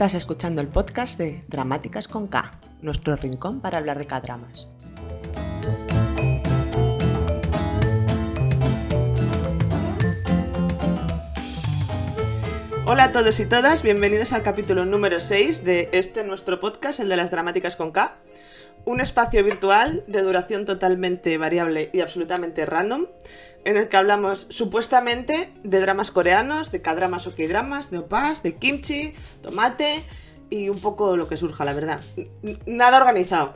Estás escuchando el podcast de Dramáticas con K, nuestro rincón para hablar de K-dramas. Hola a todos y todas, bienvenidos al capítulo número 6 de este nuestro podcast, el de las Dramáticas con K. Un espacio virtual de duración totalmente variable y absolutamente random, en el que hablamos supuestamente de dramas coreanos, de K-dramas o K-dramas, de opas, de kimchi, tomate y un poco lo que surja, la verdad. Nada organizado.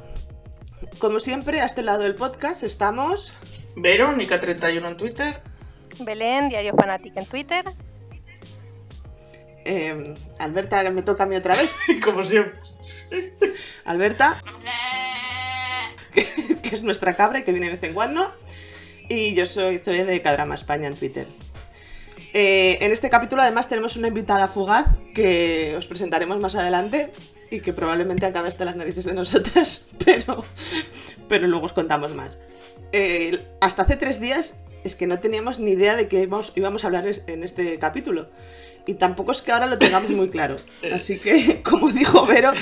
Como siempre, a este lado del podcast estamos... Verónica31 en Twitter. Belén, Diario Fanática en Twitter. eh, Alberta, me toca a mí otra vez. Como siempre. Alberta, que, que es nuestra cabra que viene de vez en cuando. Y yo soy Zoe de Cadrama España en Twitter. Eh, en este capítulo además tenemos una invitada fugaz que os presentaremos más adelante y que probablemente acabe hasta las narices de nosotras, pero, pero luego os contamos más. Eh, hasta hace tres días es que no teníamos ni idea de qué íbamos, íbamos a hablar en este capítulo. Y tampoco es que ahora lo tengamos muy claro. Así que, como dijo Vero,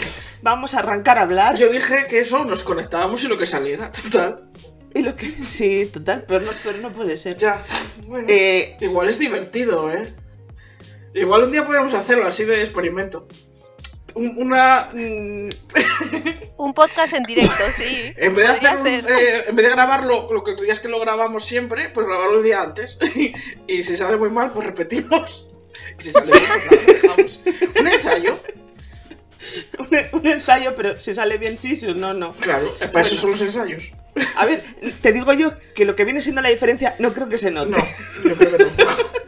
vamos a arrancar a hablar. Yo dije que eso nos conectábamos y lo que saliera. Total. Y lo que... Sí, total, pero no, pero no puede ser. Ya. Bueno. Eh, Igual es divertido, ¿eh? Igual un día podemos hacerlo así de experimento. Un- una. mm, Un podcast en directo, sí. En vez de hacer un- eh, en vez de grabarlo, lo que días que lo grabamos siempre, pues grabarlo el día antes. y si sale muy mal, pues repetimos. Y si sale lo dejamos. Un ensayo. un, un ensayo, pero si sale bien sí, si no, no. Claro, para eso son los ensayos. A ver, te digo yo que lo que viene siendo la diferencia no creo que se note. No, yo creo que tampoco.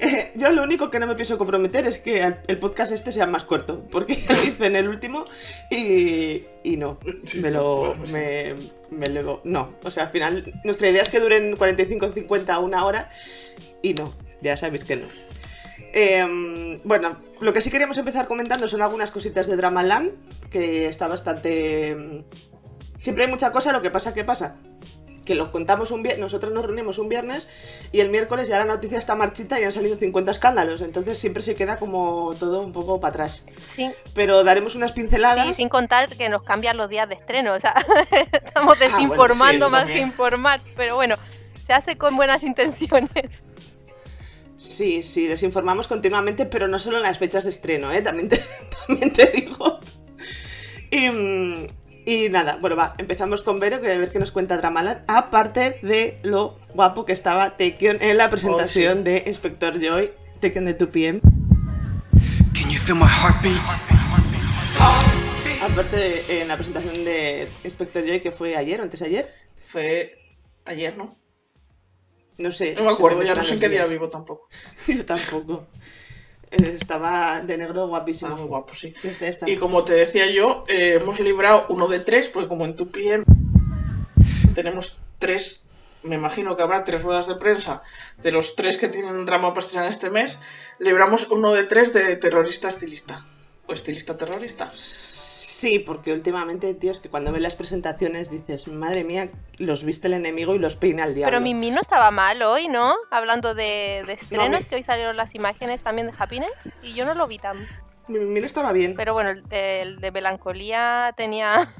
Eh, yo lo único que no me pienso comprometer es que el podcast este sea más corto, porque hice en el último y, y no, Sí, me lo... bueno, pues sí. Me, me lo- no, o sea, al final nuestra idea es que duren 45, 50, una hora y no, ya sabéis que no. Em, bueno, lo que sí queríamos empezar comentando son algunas cositas de Dramaland, que está bastante... em, Siempre hay mucha cosa, lo que pasa, ¿qué pasa? Que lo contamos un viernes, nosotros nos reunimos un viernes y el miércoles ya la noticia está marchita y han salido 50 escándalos, entonces siempre se queda como todo un poco para atrás. Sí, Pero daremos unas pinceladas. sí, sin contar que nos cambian los días de estreno. O sea, estamos bueno, desinformando sí, eso más también. que informar. Pero bueno, se hace con buenas intenciones. Sí, sí, desinformamos continuamente, pero no solo en las fechas de estreno, ¿eh? También te, también te digo. Y, mm, y nada, bueno, va, empezamos con Vero, que a ver qué nos cuenta Dramaland, aparte de lo guapo que estaba Taekyon en la presentación de Inspector Joy, Taken de 2PM. Can you feel my heartbeat? Aparte de, en la presentación de Inspector Joy, que fue ayer o antes de ayer, Fue ayer, ¿no? No sé. No me acuerdo, ya no sé en qué día vivo tampoco. Yo tampoco. Eh, Estaba de negro guapísimo. Ah, muy guapo, sí. Y como te decía yo, eh, hemos librado uno de tres, porque como en tu PM tenemos tres, me imagino que habrá tres ruedas de prensa de los tres que tienen drama estrenar este mes, libramos uno de tres de terrorista estilista. O estilista terrorista. Sí, porque últimamente, tío, es que cuando ves las presentaciones dices, madre mía, los viste el enemigo y los peina al diablo. Pero Mimi no estaba mal hoy, ¿no? Hablando de, de estrenos, mi- que hoy salieron las imágenes también de Happiness. Y yo no lo vi tan. Mi, mi no estaba bien. Pero bueno, el, el de Melancolía tenía,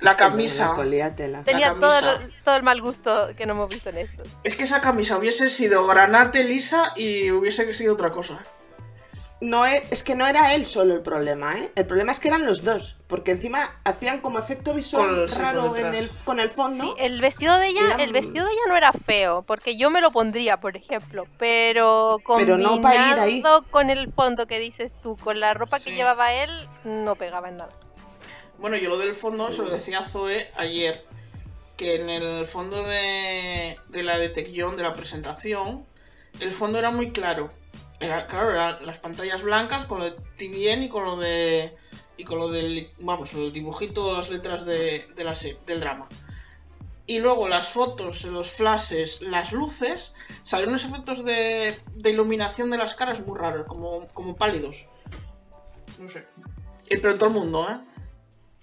La camisa. Melancolía, tela. tenía camisa. todo, el, todo el mal gusto que no hemos visto en esto. Es que esa camisa hubiese sido granate lisa y hubiese sido otra cosa. No es, es que no era él solo el problema, ¿eh? El problema es que eran los dos, porque encima hacían como efecto visual Con- sí, raro en el, con el fondo. Sí, el vestido de ella, Eran- el vestido de ella no era feo, porque yo me lo pondría, por ejemplo, pero Pero combinado no pa' ir ahí. con el fondo que dices tú, con la ropa que Sí. llevaba él, no pegaba en nada. Bueno, yo lo del fondo se lo decía a Zoe ayer, que en el fondo de, de la detección de la presentación, el fondo era muy claro. Era, claro, eran las pantallas blancas con lo de TVN y con lo de. y con lo del. vamos, el dibujito, las letras de, de la del drama. Y luego las fotos, los flashes, las luces, salieron unos efectos de, de iluminación de las caras muy raros, como, como pálidos. No sé. Y pero todo el mundo, ¿eh?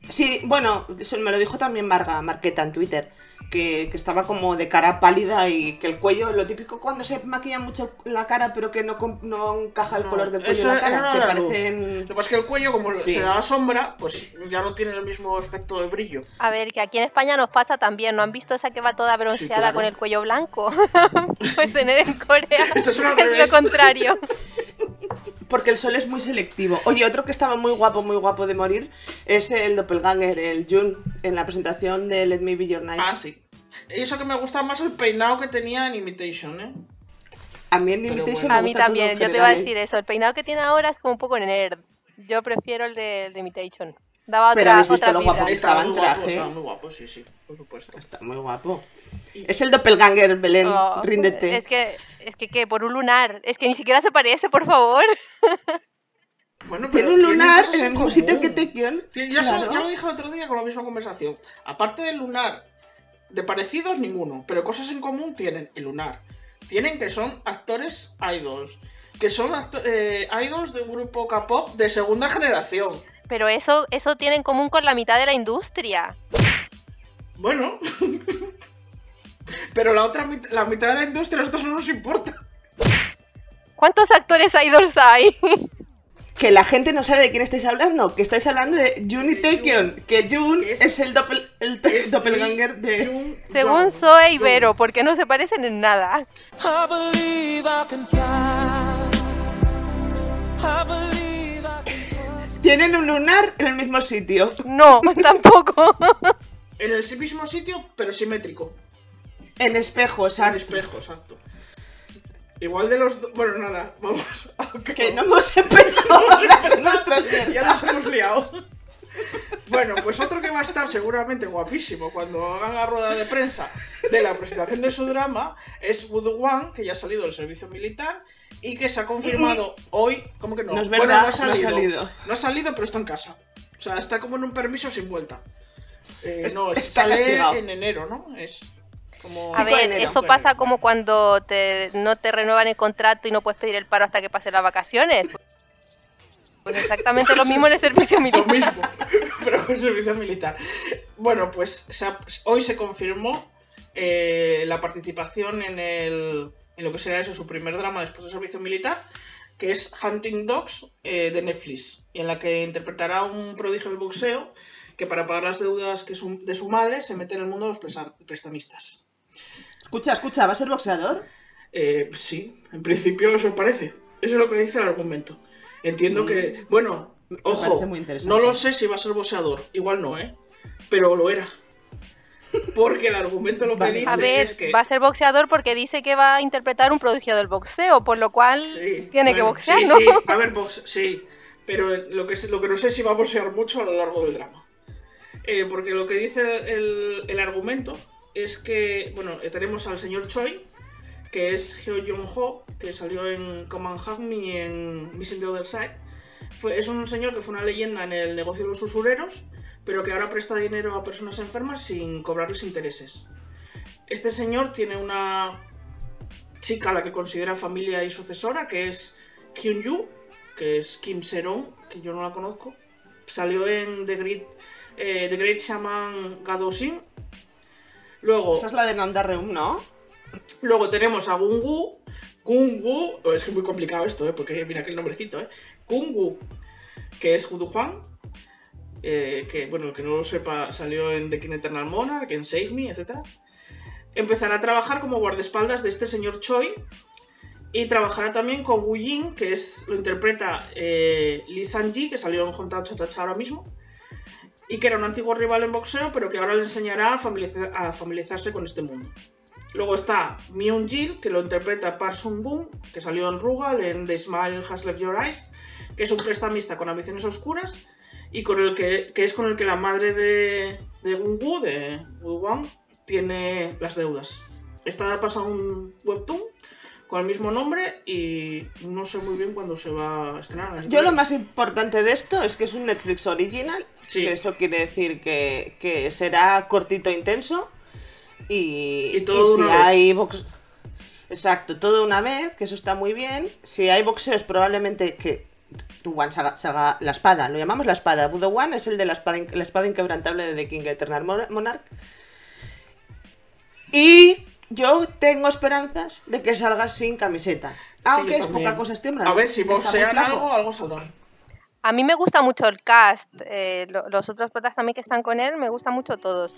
Sí, bueno, eso me lo dijo también Marga Marqueta en Twitter. Que, que estaba como de cara pálida y que el cuello, lo típico cuando se maquilla mucho la cara pero que no, no encaja el No, color del cuello eso en la cara, que la parecen... Lo que pasa es que el cuello, como Sí. se da sombra, pues ya no tiene el mismo efecto de brillo. A ver, que aquí en España nos pasa también. ¿No han visto esa que va toda bronceada claro. con el cuello blanco? pues tener en Corea Esto es lo contrario. Porque el sol es muy selectivo. Oye, otro que estaba muy guapo, muy guapo de morir, es el doppelganger, el Jun, en la presentación de Let Me Be Your Night. Ah, sí. Y eso que me gusta más el peinado que tenía en Imitation, ¿eh? A mí en Pero Invitation bueno. me A mí gusta todo también, yo te iba a ¿eh? decir eso. El peinado que tiene ahora es como un poco nerd. Yo prefiero el de, de Imitation. Daba Pero otra, habéis visto otra lo guapo vibra. que Estaba Estaba muy guapo, traje. estaba muy guapo, sí, sí, por supuesto. Está muy guapo. Y- Es el doppelganger, Belén, Oh, ríndete. Es que, es que, ¿qué? Por un lunar. Es que ni siquiera se parece, por favor. Bueno, Tiene pero un tienen lunar en el mismo sitio que. Sí, ya, so- claro. ya lo dije el otro día con la misma conversación. Aparte del lunar, de parecidos ninguno, pero cosas en común tienen el lunar. Tienen que son actores idols, que son acto- eh, idols de un grupo K-pop de segunda generación. Pero eso, eso tiene en común con la mitad de la industria. Bueno, pero la otra mit- la mitad de la industria a nosotros no nos importa. ¿Cuántos actores idols hay? Que la gente no sabe de quién estáis hablando, que estáis hablando de Jun y De Taekyon, que Jun es- es, el, doppel, el Es doppelganger de... Jung Según. Zoe y. Vero, porque no se parecen en nada. I believe I can fly. I believe I can touch. Tienen un lunar en el mismo sitio. No, tampoco. En el mismo sitio, pero simétrico. En espejo, exacto. espejo, exacto. Igual de los dos. Bueno, nada, vamos. que no hemos empezado a hablar de nuestras Ya nos hemos liado. Bueno, pues otro que va a estar seguramente guapísimo cuando hagan la rueda de prensa de la presentación de su drama es One, que ya ha salido del servicio militar y que se ha confirmado hoy. ¿Cómo que no? No es bueno, no ha salido. no ha salido. No ha salido, pero está en casa. O sea, está como en un permiso sin vuelta. Eh, Es- no, es- está sale castigado. en enero, ¿no? Es como. A ver, enero. eso pasa como cuando te, no te renuevan el contrato y no puedes pedir el paro hasta que pasen las vacaciones. Pues exactamente lo mismo en el servicio Lo militar. mismo, pero con servicio militar. Bueno, pues se ha- hoy se confirmó eh, la participación en, el, en lo que será eso, su primer drama después del servicio militar, que es Hunting Dogs eh, de Netflix, y en la que interpretará un prodigio del boxeo que para pagar las deudas que su- de su madre se mete en el mundo de los presa- prestamistas. Escucha, escucha, ¿va a ser boxeador? Eh, sí, en principio eso parece. Eso es lo que dice el argumento. Entiendo que, bueno, Me ojo, no lo sé si va a ser boxeador, igual no, ¿eh? Pero lo era. Porque el argumento lo que Vale. dice A ver, es que... va a ser boxeador porque dice que va a interpretar un prodigio del boxeo, por lo cual Sí, tiene que bueno, boxear, sí, ¿no? Sí, a ver, box, sí, pero lo que, lo que no sé si va a boxear mucho a lo largo del drama. Eh, porque lo que dice el, el argumento es que, bueno, tenemos al señor Choi, que es Heo Jong-ho, que salió en Come and Hug Me y en Missing the Other Side. Fue, es un señor que fue una leyenda en el negocio de los usureros, pero que ahora presta dinero a personas enfermas sin cobrarles intereses. Este señor tiene una chica a la que considera familia y sucesora, que es Kyun Yu, que es Kim Seron, que yo no la conozco. Salió en The Great, eh, The Great Shaman Gadoshin. Luego, Esa es la de Nandarreum, ¿no? Luego tenemos a Gungu. Gungu, oh, es que es muy complicado esto, ¿eh? porque mira que el nombrecito, ¿eh? Gungu, que es Judu Juan. eh, que, bueno, el que no lo sepa, salió en The King Eternal Monarch, en Save Me, etc. Empezará a trabajar como guardaespaldas de este señor Choi. Y trabajará también con Wu Jin, que es, lo interpreta eh, Lee San-ji, que salió en Honta Cha Cha ahora mismo. Y que era un antiguo rival en boxeo, pero que ahora le enseñará a familiarizarse con este mundo. Luego está Myung Jil, que lo interpreta Park Sung Boon, que salió en Rugal, en The Smile Has Left Your Eyes, que es un prestamista con ambiciones oscuras y con el que, que es con el que la madre de, de Gungu, de Wu Wang, tiene las deudas. Está pasando un webtoon con el mismo nombre y no sé muy bien cuándo se va a estrenar. Yo lo más importante de esto es que es un Netflix original, Sí. que eso quiere decir que, que será cortito e intenso y, Y todo si una vez. hay box... Exacto, todo una vez, que eso está muy bien. Si hay boxeos, probablemente que tu One salga, salga la espada, lo llamamos la espada. Budo One es el de la espada, in- la espada inquebrantable de The King Eternal Mon- Monarch. Y yo tengo esperanzas de que salgas sin camiseta. Aunque es poca cosa este hombre. A ver, si boxean algo, algo saldrán. A mí me gusta mucho el cast, eh, lo- los otros protas también que están con él, me gustan mucho todos.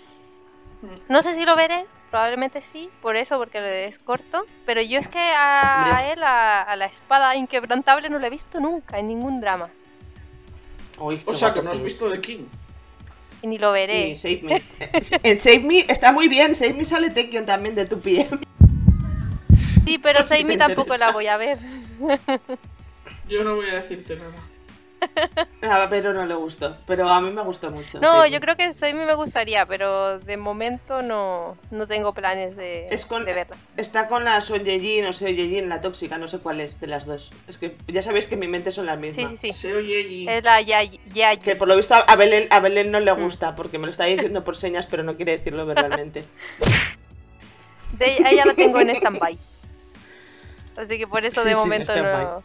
No sé si lo veré, probablemente sí, por eso, porque es corto, pero yo es que a, él, a, a la espada inquebrantable, no lo he visto nunca en ningún drama. O sea, que no has visto The King. Y ni lo veré. Y Save Me. En Save Me está muy bien. Save Me sale Tekken también de tu pie. Sí, pero si Seimi te tampoco interesa. la voy a ver. Yo no voy a decirte nada. A pero no le gustó. Pero a mí me gustó mucho. No, yo creo que Seimi me gustaría, pero de momento no, no tengo planes de, Es con- de verla. Está con la Son Yeji, no sé, Yeji, la tóxica, no sé cuál es de las dos. Es que ya sabéis que en mi mente son las Sí, mismas. sí, sí. Se oye allí. Es la Yayi. Yayi. Que por lo visto a Belén, a Belén no le Mm. gusta, porque me lo está diciendo por señas, pero no quiere decirlo verbalmente. De a ella la tengo en stand-by. Así que por eso Sí, de sí, en momento no,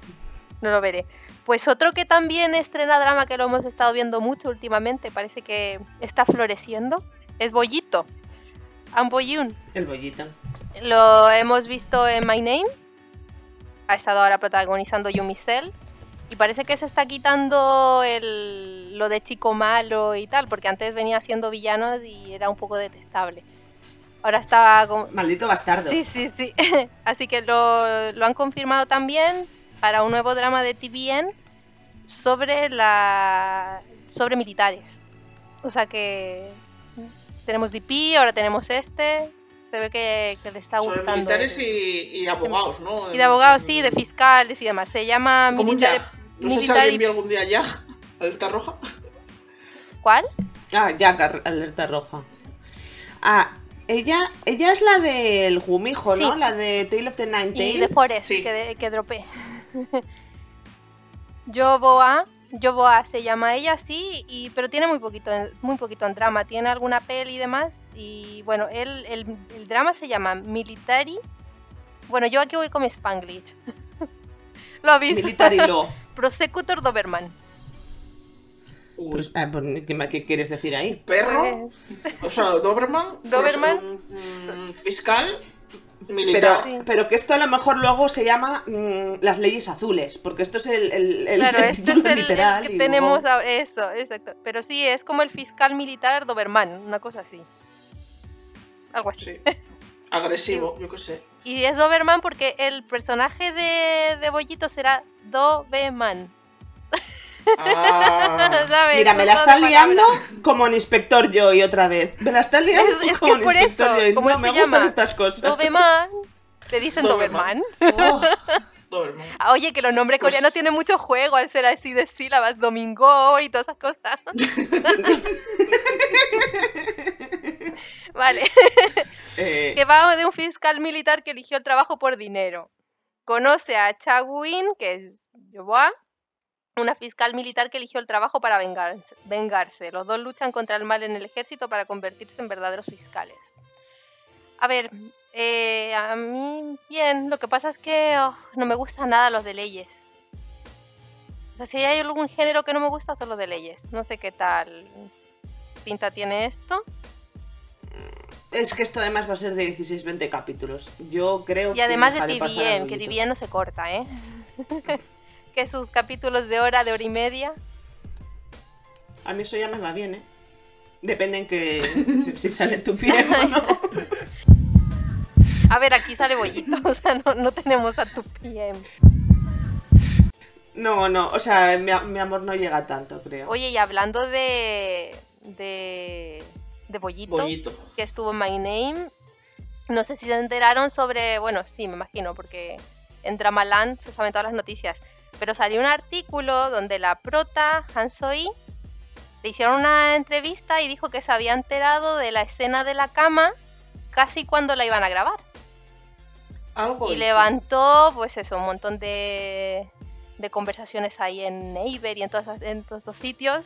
no lo veré. Pues otro que también estrena drama que lo hemos estado viendo mucho últimamente, parece que está floreciendo, es Bollito. An Boyun. El bollito. Lo hemos visto en My Name. Ha estado ahora protagonizando Yumi Cell. Y parece que se está quitando el, lo de chico malo y tal, porque antes venía siendo villano y era un poco detestable. Ahora está como, Maldito bastardo. Sí, sí, sí. Así que lo, lo han confirmado también para un nuevo drama de TVN sobre la sobre militares. O sea que tenemos DP, ahora tenemos este. Se ve que, que le está Sobre gustando. militares el- y, y abogados, ¿no? y de abogados, sí, de fiscales y demás. Se llama Como un militares. Jag. No sé si alguien vio algún día Jag. Alerta roja. ¿Cuál? Ah, ya, alerta roja. Ah, ella, ella es la del Gumijo, ¿no? Sí. La de Tale of the Nine Y de Forest, Sí. que, que dropé. Yoboa, Yoboa se llama ella, sí, y, pero tiene muy poquito, en- muy poquito en drama. Tiene alguna peli y demás. Y bueno, él, el, el drama se llama Military. Bueno, yo aquí voy con mi Spanglish. Lo ha visto. Military Law. Prosecutor Doberman. Uy, Pues, ah, pues, ¿qué, quieres decir ahí? perro. O sea, Doberman. Doberman. mm, fiscal. Pero, Militar. Pero que esto a lo mejor luego se llama mm, las leyes azules, porque esto es el, el, el- Claro, el este es título el, el literal. que tenemos luego- ahora. Eso, exacto. Pero sí, es como el fiscal militar Doberman, una cosa así. Algo así. Sí. Agresivo, yo qué sé. Y es Doberman porque el personaje de, de Bollito será Doberman. Ah, ¿Sabes? Mira, me la están liando como en Inspector Joy otra vez. Me la están liando Es- es que en Inspector eso, Joy. ¿cómo No, se me llama? gustan estas cosas. Doberman. Te dicen Doberman. Doberman. Oh, Doberman. Ah, Oye, que los nombres Pues- coreanos tienen mucho juego al ser así de sílabas. Domingo y todas esas cosas. vale. eh, que va de un fiscal militar que eligió el trabajo por dinero. Conoce a Cha Woo-in, que es Yoboa, una fiscal militar que eligió el trabajo para vengarse, vengarse. Los dos luchan contra el mal en el ejército para convertirse en verdaderos fiscales. A ver, eh, a mí bien, lo que pasa es que oh, no me gustan nada los de leyes. O sea, si hay algún género que no me gusta son los de leyes. No sé qué tal pinta tiene esto. es que esto además va a ser de 16-20 capítulos. Yo creo Y además que de TVN, que. TVN no se corta, ¿eh? que sus capítulos de hora, de hora y media. A mí eso ya me va bien, ¿eh? Depende en que si sale tu pie o no. A ver, aquí sale bollito, o sea, no, no tenemos a tu PM. No, no, o sea, mi, mi amor no llega tanto, creo. Oye, y hablando de. de. de bollito, Bollito. que estuvo en My Name, no sé si se enteraron sobre. bueno, sí, me imagino, porque en Dramaland se saben todas las noticias. Pero salió un artículo donde la prota, Han Soi, le hicieron una entrevista y dijo que se había enterado de la escena de la cama casi cuando la iban a grabar. Algo. Y hizo. levantó, pues eso, un montón de, de conversaciones ahí en Naver y en todos, esas- en todos estos sitios.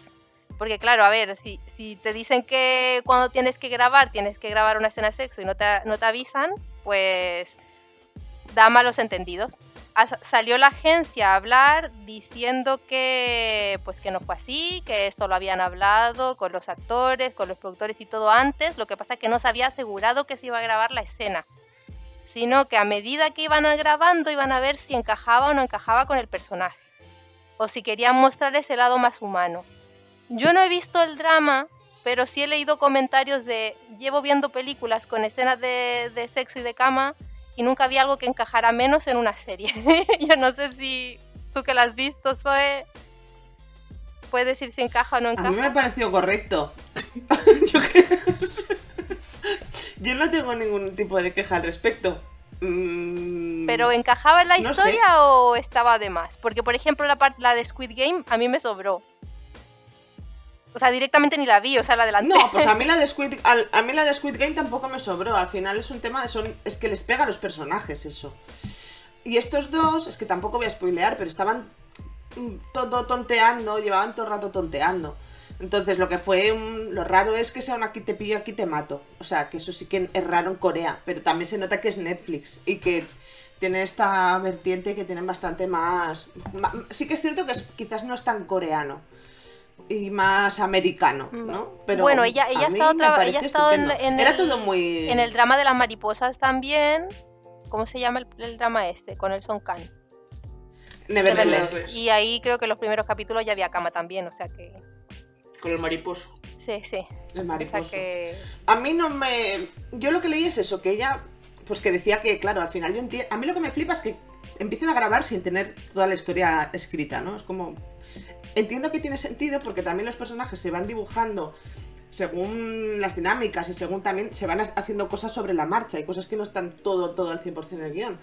Porque claro, a ver, si, si te dicen que cuando tienes que grabar, tienes que grabar una escena de sexo y no te, no te avisan, pues da malos entendidos. Salió la agencia a hablar diciendo que pues que no fue así, que esto lo habían hablado con los actores, con los productores y todo antes, lo que pasa es que no se había asegurado que se iba a grabar la escena, sino que a medida que iban grabando iban a ver si encajaba o no encajaba con el personaje, o si querían mostrar ese lado más humano. Yo no he visto el drama, pero sí he leído comentarios de llevo viendo películas con escenas de, de sexo y de cama y nunca vi algo que encajara menos en una serie. Yo no sé si tú que la has visto, Zoe, puedes decir si encaja o no A encaja. mí me pareció correcto. yo, creo- yo no tengo ningún tipo de queja al respecto. Mm, Pero ¿encajaba en la no sé. historia o estaba de más? Porque, por ejemplo, la, la de Squid Game a mí me sobró. O sea, directamente ni la vi, o sea, la adelanté. No, pues a mí la de Squid, a mí la de Squid Game tampoco me sobró. Al final es un tema de son, es que les pega a los personajes eso. Y estos dos, es que tampoco voy a spoilear, pero estaban mm, todo tonteando, llevaban todo el rato tonteando. Entonces lo que fue un- lo raro es que sea un aquí te pillo, aquí te mato. O sea, que eso sí que es raro en Corea, pero también se nota que es Netflix y que tiene esta vertiente que tienen bastante más... sí que es cierto que es- quizás no es tan coreano y más americano, ¿no? Pero bueno, ella, a ella ha mí estado, ella ha estado en, en Era el, todo muy... en el drama de las mariposas también. ¿Cómo se llama el, el drama este? Con el Son Khan. Nevertheless. Y ahí creo que en los primeros capítulos ya había cama también, o sea que. Con el mariposo. Sí, sí. El O mariposo. sea que. A mí no me. Yo lo que leí es eso, que ella. Pues que decía que, claro, al final yo entiendo. A mí lo que me flipa es que empiecen a grabar sin tener toda la historia escrita, ¿no? Es como. Entiendo que tiene sentido porque también los personajes se van dibujando según las dinámicas y según también se van ha- haciendo cosas sobre la marcha y cosas que no están todo, todo al 100% en el guion.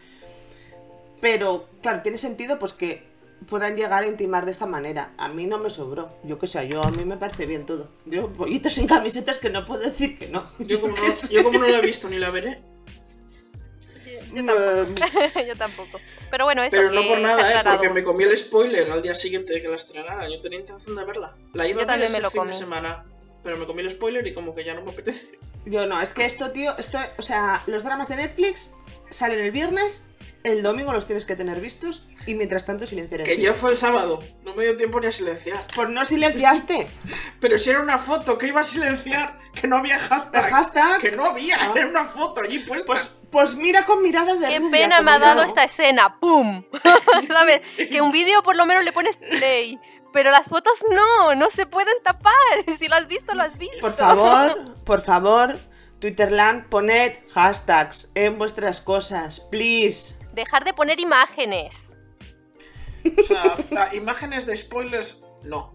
Pero, claro, tiene sentido pues que puedan llegar a intimar de esta manera. A mí no me sobró. Yo qué sé, yo a mí me parece bien todo. Yo, pollitos sin camisetas que no puedo decir que no. Yo como, no, yo como no la he visto ni la veré. Yo tampoco. Yo tampoco. Pero bueno, eso Pero no por nada, ¿eh? Porque me comí el spoiler al día siguiente de que la estrenara. Yo tenía intención de verla. La iba Yo a ver ese fin comí. de semana. Pero me comí el spoiler y como que ya no me apetece. Yo no, es que esto, tío, esto, o sea, los dramas de Netflix salen el viernes, el domingo los tienes que tener vistos y mientras tanto silenciar Que ya fue el sábado. No me dio tiempo ni a silenciar. Pues no silenciaste. Pero si era una foto que iba a silenciar, que no había El hashtag. hashtag. Que no había, Ah. era una foto allí puesta. Pues, pues mira con mirada de Qué rubia, pena me ha dado esta escena. ¡Pum! ¿Sabes? Que un vídeo por lo menos le pones play. Pero las fotos no, no se pueden tapar. Si lo has visto, lo has visto. Por favor, por favor, Twitterland, poned hashtags en vuestras cosas, please. Dejar de poner imágenes. O sea, imágenes de spoilers, no.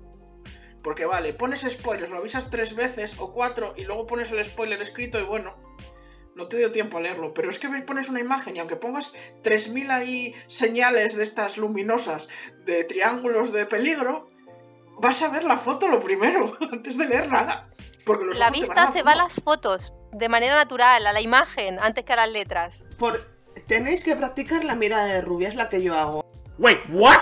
Porque vale, pones spoilers, lo avisas tres veces o cuatro y luego pones el spoiler escrito y bueno, no te dio tiempo a leerlo. Pero es que pones una imagen y aunque pongas 3000 ahí señales de estas luminosas de triángulos de peligro, vas a ver la foto lo primero, antes de leer nada. Porque los La vista se va a las fotos de manera natural, a la imagen, antes que a las letras. Por, tenéis que practicar la mirada de rubia, es la que yo hago. Wait, what?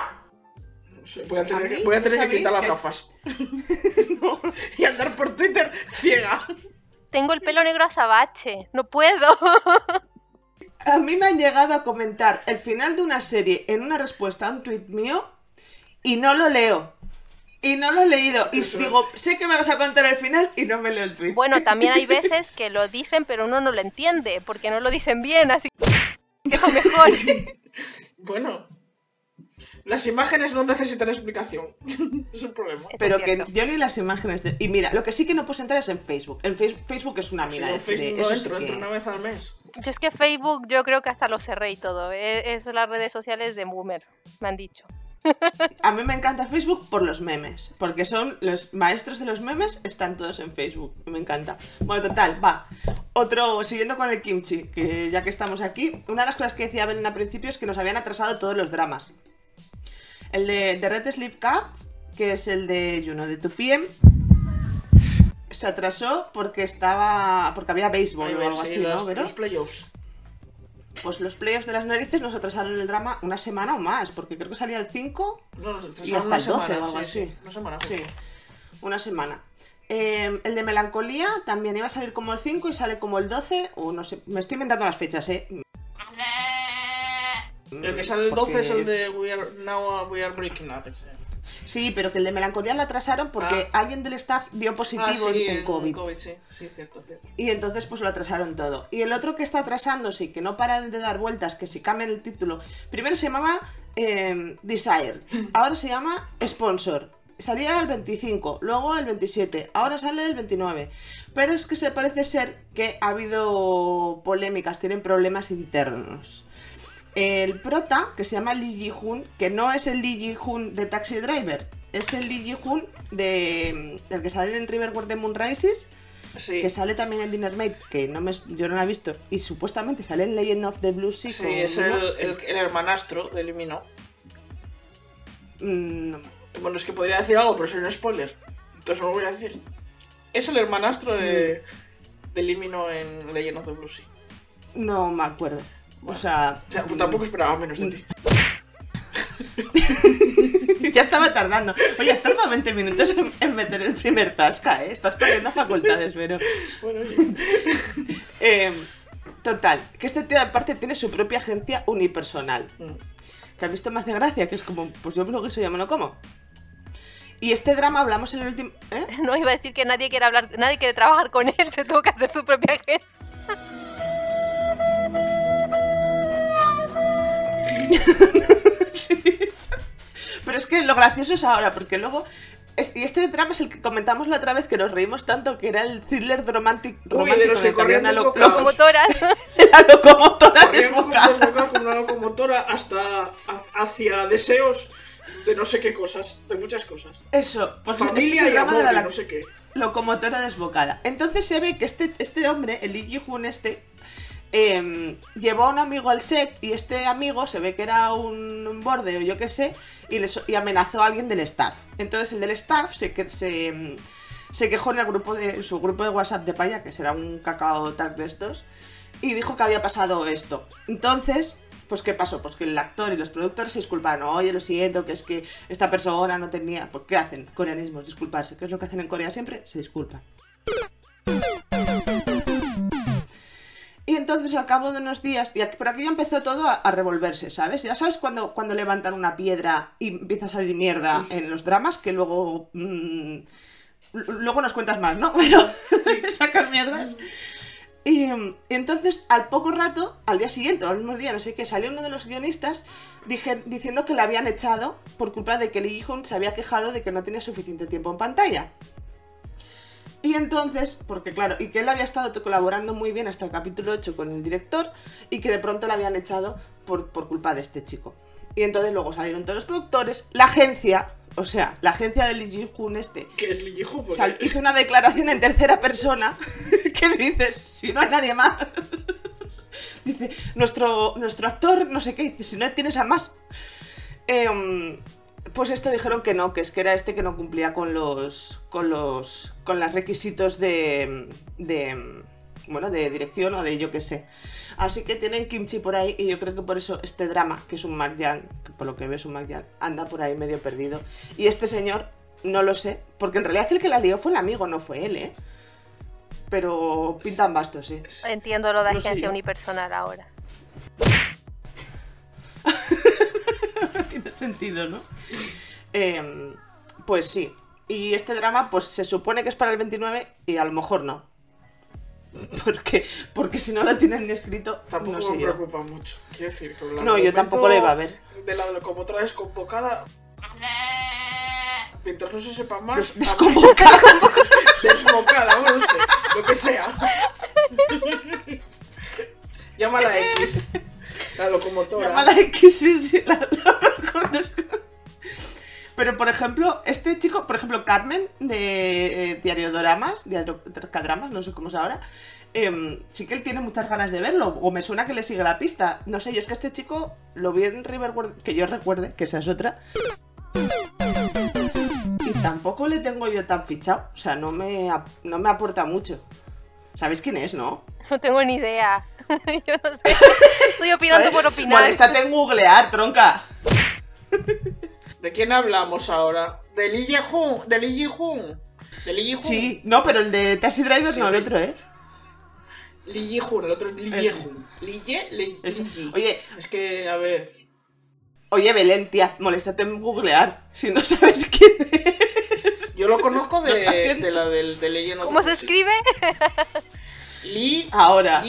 Voy a tener, que, voy a tener que ¿sabéis quitar las que- gafas. y andar por Twitter ciega. Tengo el pelo negro azabache, no puedo. A mí me han llegado a comentar el final de una serie en una respuesta a un tweet mío y no lo leo. Y no lo he leído. Y Eso. digo, sé que me vas a contar el final y no me leo el tweet. Bueno, también hay veces que lo dicen, pero uno no lo entiende, porque no lo dicen bien, así que es lo mejor. Bueno, las imágenes no necesitan explicación. es un problema. Eso Pero es que yo ni las imágenes de... Y mira, lo que sí que no puedes entrar es en Facebook. En Face- Facebook es una mina de en Facebook de- no eso sí entro, que- entro una vez al mes. Yo es que Facebook, yo creo que hasta lo cerré y todo. e- Es, las redes sociales de Boomer, me han dicho. A mí me encanta Facebook por los memes, porque son los maestros de los memes, están todos en Facebook, me encanta. Bueno, total, va. Otro, siguiendo con el kimchi, que ya que estamos aquí, una de las cosas que decía Belén al principio es que nos habían atrasado todos los dramas. El de, de Red Sleeve Cup, que es el de Juno de 2PM, se atrasó porque estaba. porque había béisbol o algo sí, así, los, ¿no? Los playoffs. Pues los playoffs de las narices nos atrasaron el drama una semana o más, porque creo que salía el 5 No, nos y hasta el 12 semana, o algo sí, así. sí, Una semana. Sí, una semana. Eh, el de melancolía también iba a salir como el 5 y sale como el 12, o no sé, me estoy inventando las fechas, ¿eh? El que sale el 12 es el de We Are, Now We Are Breaking Up. ese. Sí, pero que el de melancolía lo atrasaron porque alguien del staff dio positivo Ah, sí, en en COVID. sí, sí, cierto, cierto. Y entonces pues lo atrasaron todo. Y el otro que está atrasándose y que no para de dar vueltas, que si cambian el título, primero se llamaba eh, Desire, ahora se llama Sponsor. Salía el 25, luego el 27, ahora sale el 29. Pero es que se parece ser que ha habido polémicas, tienen problemas internos. El prota, que se llama Lee Ji-hoon, que no es el Lee Ji-hoon de Taxi Driver, es el Lee Ji-hoon de, del que sale en Riverwood de Moonrises, Sí, que sale también en Dinner Maid, que no me, yo no la he visto, y supuestamente sale en Legend of the Blue Sea. sí, es el, Mino. el, el hermanastro de Limino. Mm, no. Bueno, es que podría decir algo, pero soy un spoiler. Entonces no lo voy a decir. Es el hermanastro de, Mm. de Limino en Legend of the Blue Sea. No me acuerdo. O sea. O sea, pues tampoco esperaba menos de ti. ya estaba tardando. Oye, has tardado 20 minutos en, en meter el primer tasca, ¿eh? Estás perdiendo facultades, pero. Bueno. Eh, total, que este tío aparte tiene su propia agencia unipersonal. Mm. Que a mí esto me hace gracia, que es como, pues yo me lo guiso, ya me lo como. Y este drama hablamos en el último. ¿Eh? No iba a decir que nadie quiere hablar, nadie quiere trabajar con él, se tuvo que hacer su propia agencia. Pero es que lo gracioso es ahora, porque luego. y este drama es el que comentamos la otra vez que nos reímos tanto, que era el thriller romantic, Uy, de romántico los que corrían una lo- desbocados. loco- Motoras. la locomotora Corríamos con desbocada. desbocar con una locomotora hasta ha- hacia deseos de no sé qué cosas, de muchas cosas. Eso, pues Familia este y amor de y la no sé qué. locomotora desbocada. Entonces se ve que este, este hombre, el Lee Ji-hoon este, em, llevó a un amigo al set y este amigo se ve que era un borde o yo qué sé y, amenazó a alguien del staff. Entonces el del staff se, que- se, em, se quejó en el grupo de su grupo de WhatsApp de paya, que será un cacao tag de estos, y dijo que había pasado esto. Entonces, pues ¿qué pasó? Pues que el actor y los productores se disculparon. Oye, lo siento, que es que esta persona no tenía... ¿Por qué hacen? Coreanismos, disculparse. ¿Qué es lo que hacen en Corea siempre? Se disculpan. Y entonces al cabo de unos días, y aquí, por aquí ya empezó todo a, a revolverse, ¿sabes? Ya sabes cuando, cuando levantan una piedra y empieza a salir mierda en los dramas, que luego... mm, luego nos cuentas más, ¿no? Pero sacan mierdas. Y, y entonces, al poco rato, al día siguiente o al mismo día, no sé qué, salió uno de los guionistas dije- diciendo que le habían echado por culpa de que Lee Ji-hoon se había quejado de que no tenía suficiente tiempo en pantalla. Y entonces, porque claro, y que él había estado colaborando muy bien hasta el capítulo 8 con el director y que de pronto le habían echado por, por culpa de este chico. Y entonces luego salieron todos los productores, la agencia, o sea, la agencia de Lee Ji-hoon este, Que es Lee Ji-hoon, hizo una declaración en tercera persona que dices, si no hay nadie más. Dice, nuestro, nuestro actor, no sé qué, dice, si no tienes a más. Em, pues esto dijeron que no, que es que era este que no cumplía con los. con los. con los requisitos de. de. bueno, de dirección o de yo qué sé. Así que tienen kimchi por ahí y yo creo que por eso este drama, que es un Magyan, que por lo que veo es un Magyan, anda por ahí medio perdido. Y este señor, no lo sé, porque en realidad el que la lió fue el amigo, no fue él, ¿eh? Pero pintan bastos, sí. Entiendo lo de No sé agencia unipersonal ahora. Sentido, ¿no? Em, pues sí. Y este drama, pues se supone que es para el 29 y a lo mejor no. Porque, porque si no lo tienen ni escrito, Tampoco no sé me yo. preocupa mucho. Quiero decir, que No, yo tampoco lo iba a ver. De la locomotora desconvocada. Mientras no se sepa más. Mí- Desconvocada. Desbocada, no sé. Lo que sea. Llámala X. La locomotora. Llama la X, sí, sí, la- la- Pero, por ejemplo, este chico, por ejemplo, Carmen, de eh, Diario Doramas, Diario Cadramas, no sé cómo es ahora, em, sí que él tiene muchas ganas de verlo, o me suena que le sigue la pista. No sé, yo es que este chico lo vi en Riverwood, que yo recuerde, que esa es otra. Y tampoco le tengo yo tan fichado, o sea, no me, no me aporta mucho. ¿Sabéis quién es, no? No tengo ni idea. Yo no sé. Estoy opinando por opinar. Moléstate en googlear, tronca. ¿De quién hablamos ahora? ¿De Lee Ji-hoon? ¿De Lee Ji-hoon? ¿De Lee? Sí, no, pero el de Taxi Driver Sí. no, el otro, ¿eh? Lee Ji-hoon, el otro es Lee. Ye-hoon. Lee Ye, Lee. Oye, Es que, a ver. oye, Belén, tía, moléstate en googlear si no sabes quién es. Yo lo conozco de, la del de Legend of ¿Cómo se escribe? Lee Ahora.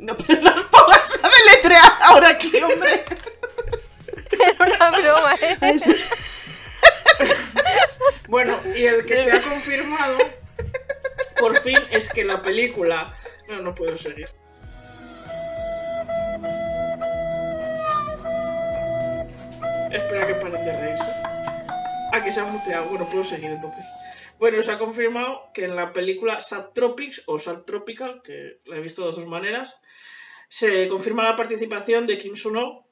No, pero no pongas a deletrear ahora aquí, hombre. Era una broma, ¿eh? Eso- Bueno, y el que se ha confirmado, por fin, es que la película. No, no puedo seguir. Espera que paren de reírse. Ah, que se ha muteado. Bueno, puedo seguir entonces. Bueno, se ha confirmado que en la película Sad Tropics o Sad Tropical, que la he visto de dos maneras, se confirma la participación de Kim Suno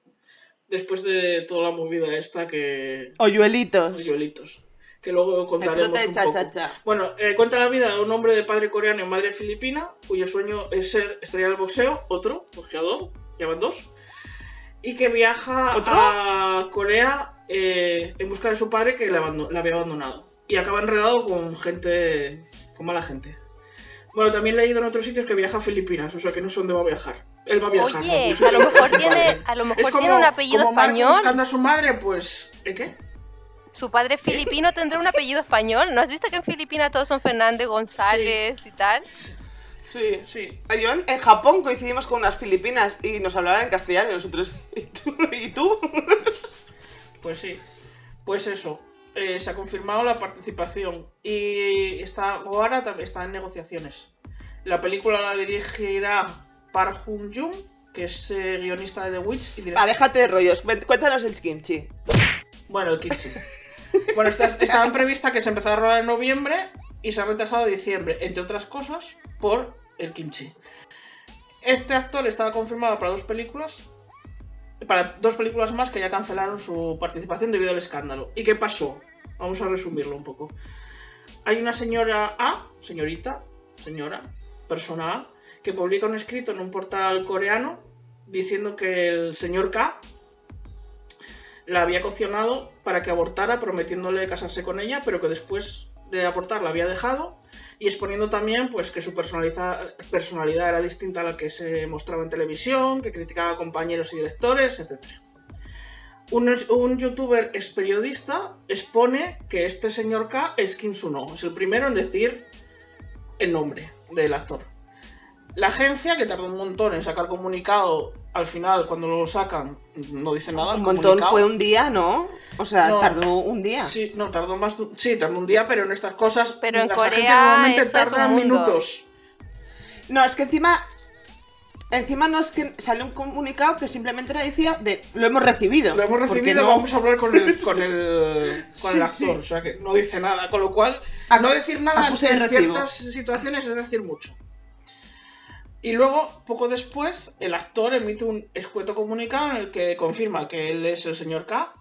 después de toda la movida esta que, Hoyuelitos. Hoyuelitos, que luego contaremos un cha, poco. cha, cha. Bueno, eh, cuenta la vida de un hombre de padre coreano y madre filipina, cuyo sueño es ser estrella del boxeo, otro, boxeador, ya van dos, y que viaja ¿Otro? a Corea eh, en busca de su padre que le, abando- le había abandonado. Y acaba enredado con gente, con mala gente. Bueno, también he leído en otros sitios que viaja a Filipinas, o sea que no sé dónde va a viajar. Él va a viajar. Oye, a lo mejor tiene, padre. a lo Es mejor como, tiene un apellido como español. buscando a su madre, pues... ¿eh, ¿Qué? Su padre filipino tendrá un apellido español. ¿No has visto que en Filipinas todos son Fernández, González y tal? Sí. Sí. Yo en, en Japón coincidimos con unas filipinas y nos hablaban en castellano y nosotros. ¿Y tú? ¿Y tú? Pues sí. Pues eso. Eh, se ha confirmado la participación. Y está Goara también está en negociaciones. La película la dirigirá Park Hoon Jung, que es eh, guionista de The Witch y director. Va, déjate de rollos. Cuéntanos el kimchi. Bueno, el kimchi. Bueno, está, estaba prevista que se empezara a rodar en noviembre y se ha retrasado a diciembre, entre otras cosas, por el kimchi. Este actor estaba confirmado para dos películas, para dos películas más que ya cancelaron su participación debido al escándalo. ¿Y qué pasó? Vamos a resumirlo un poco. Hay una señora A, señorita, señora, persona A, que publica un escrito en un portal coreano diciendo que el señor K la había coccionado para que abortara, prometiéndole casarse con ella, pero que después de abortar la había dejado y exponiendo también pues que su personalidad era distinta a la que se mostraba en televisión, que criticaba a compañeros y directores, etc. Un, un youtuber ex periodista expone que este señor K es Kim Suno, es el primero en decir el nombre del actor. La agencia, que tardó un montón en sacar comunicado, al final cuando lo sacan no dice nada. el Un montón comunicado. fue un día, ¿no? O sea, No. tardó un día. Sí, no, tardó más. de un- Sí, tardó un día, pero en estas cosas. Pero en las Corea normalmente tardan minutos. No, es que encima. Encima no es que salió un comunicado que simplemente le decía de lo hemos recibido. Lo hemos recibido, no- vamos a hablar con el, con el, con el actor. sí. O sea que no dice nada. Con lo cual, Ac- no decir nada en ciertas situaciones es decir mucho. Y luego, poco después, el actor emite un escueto comunicado en el que confirma que él es el señor K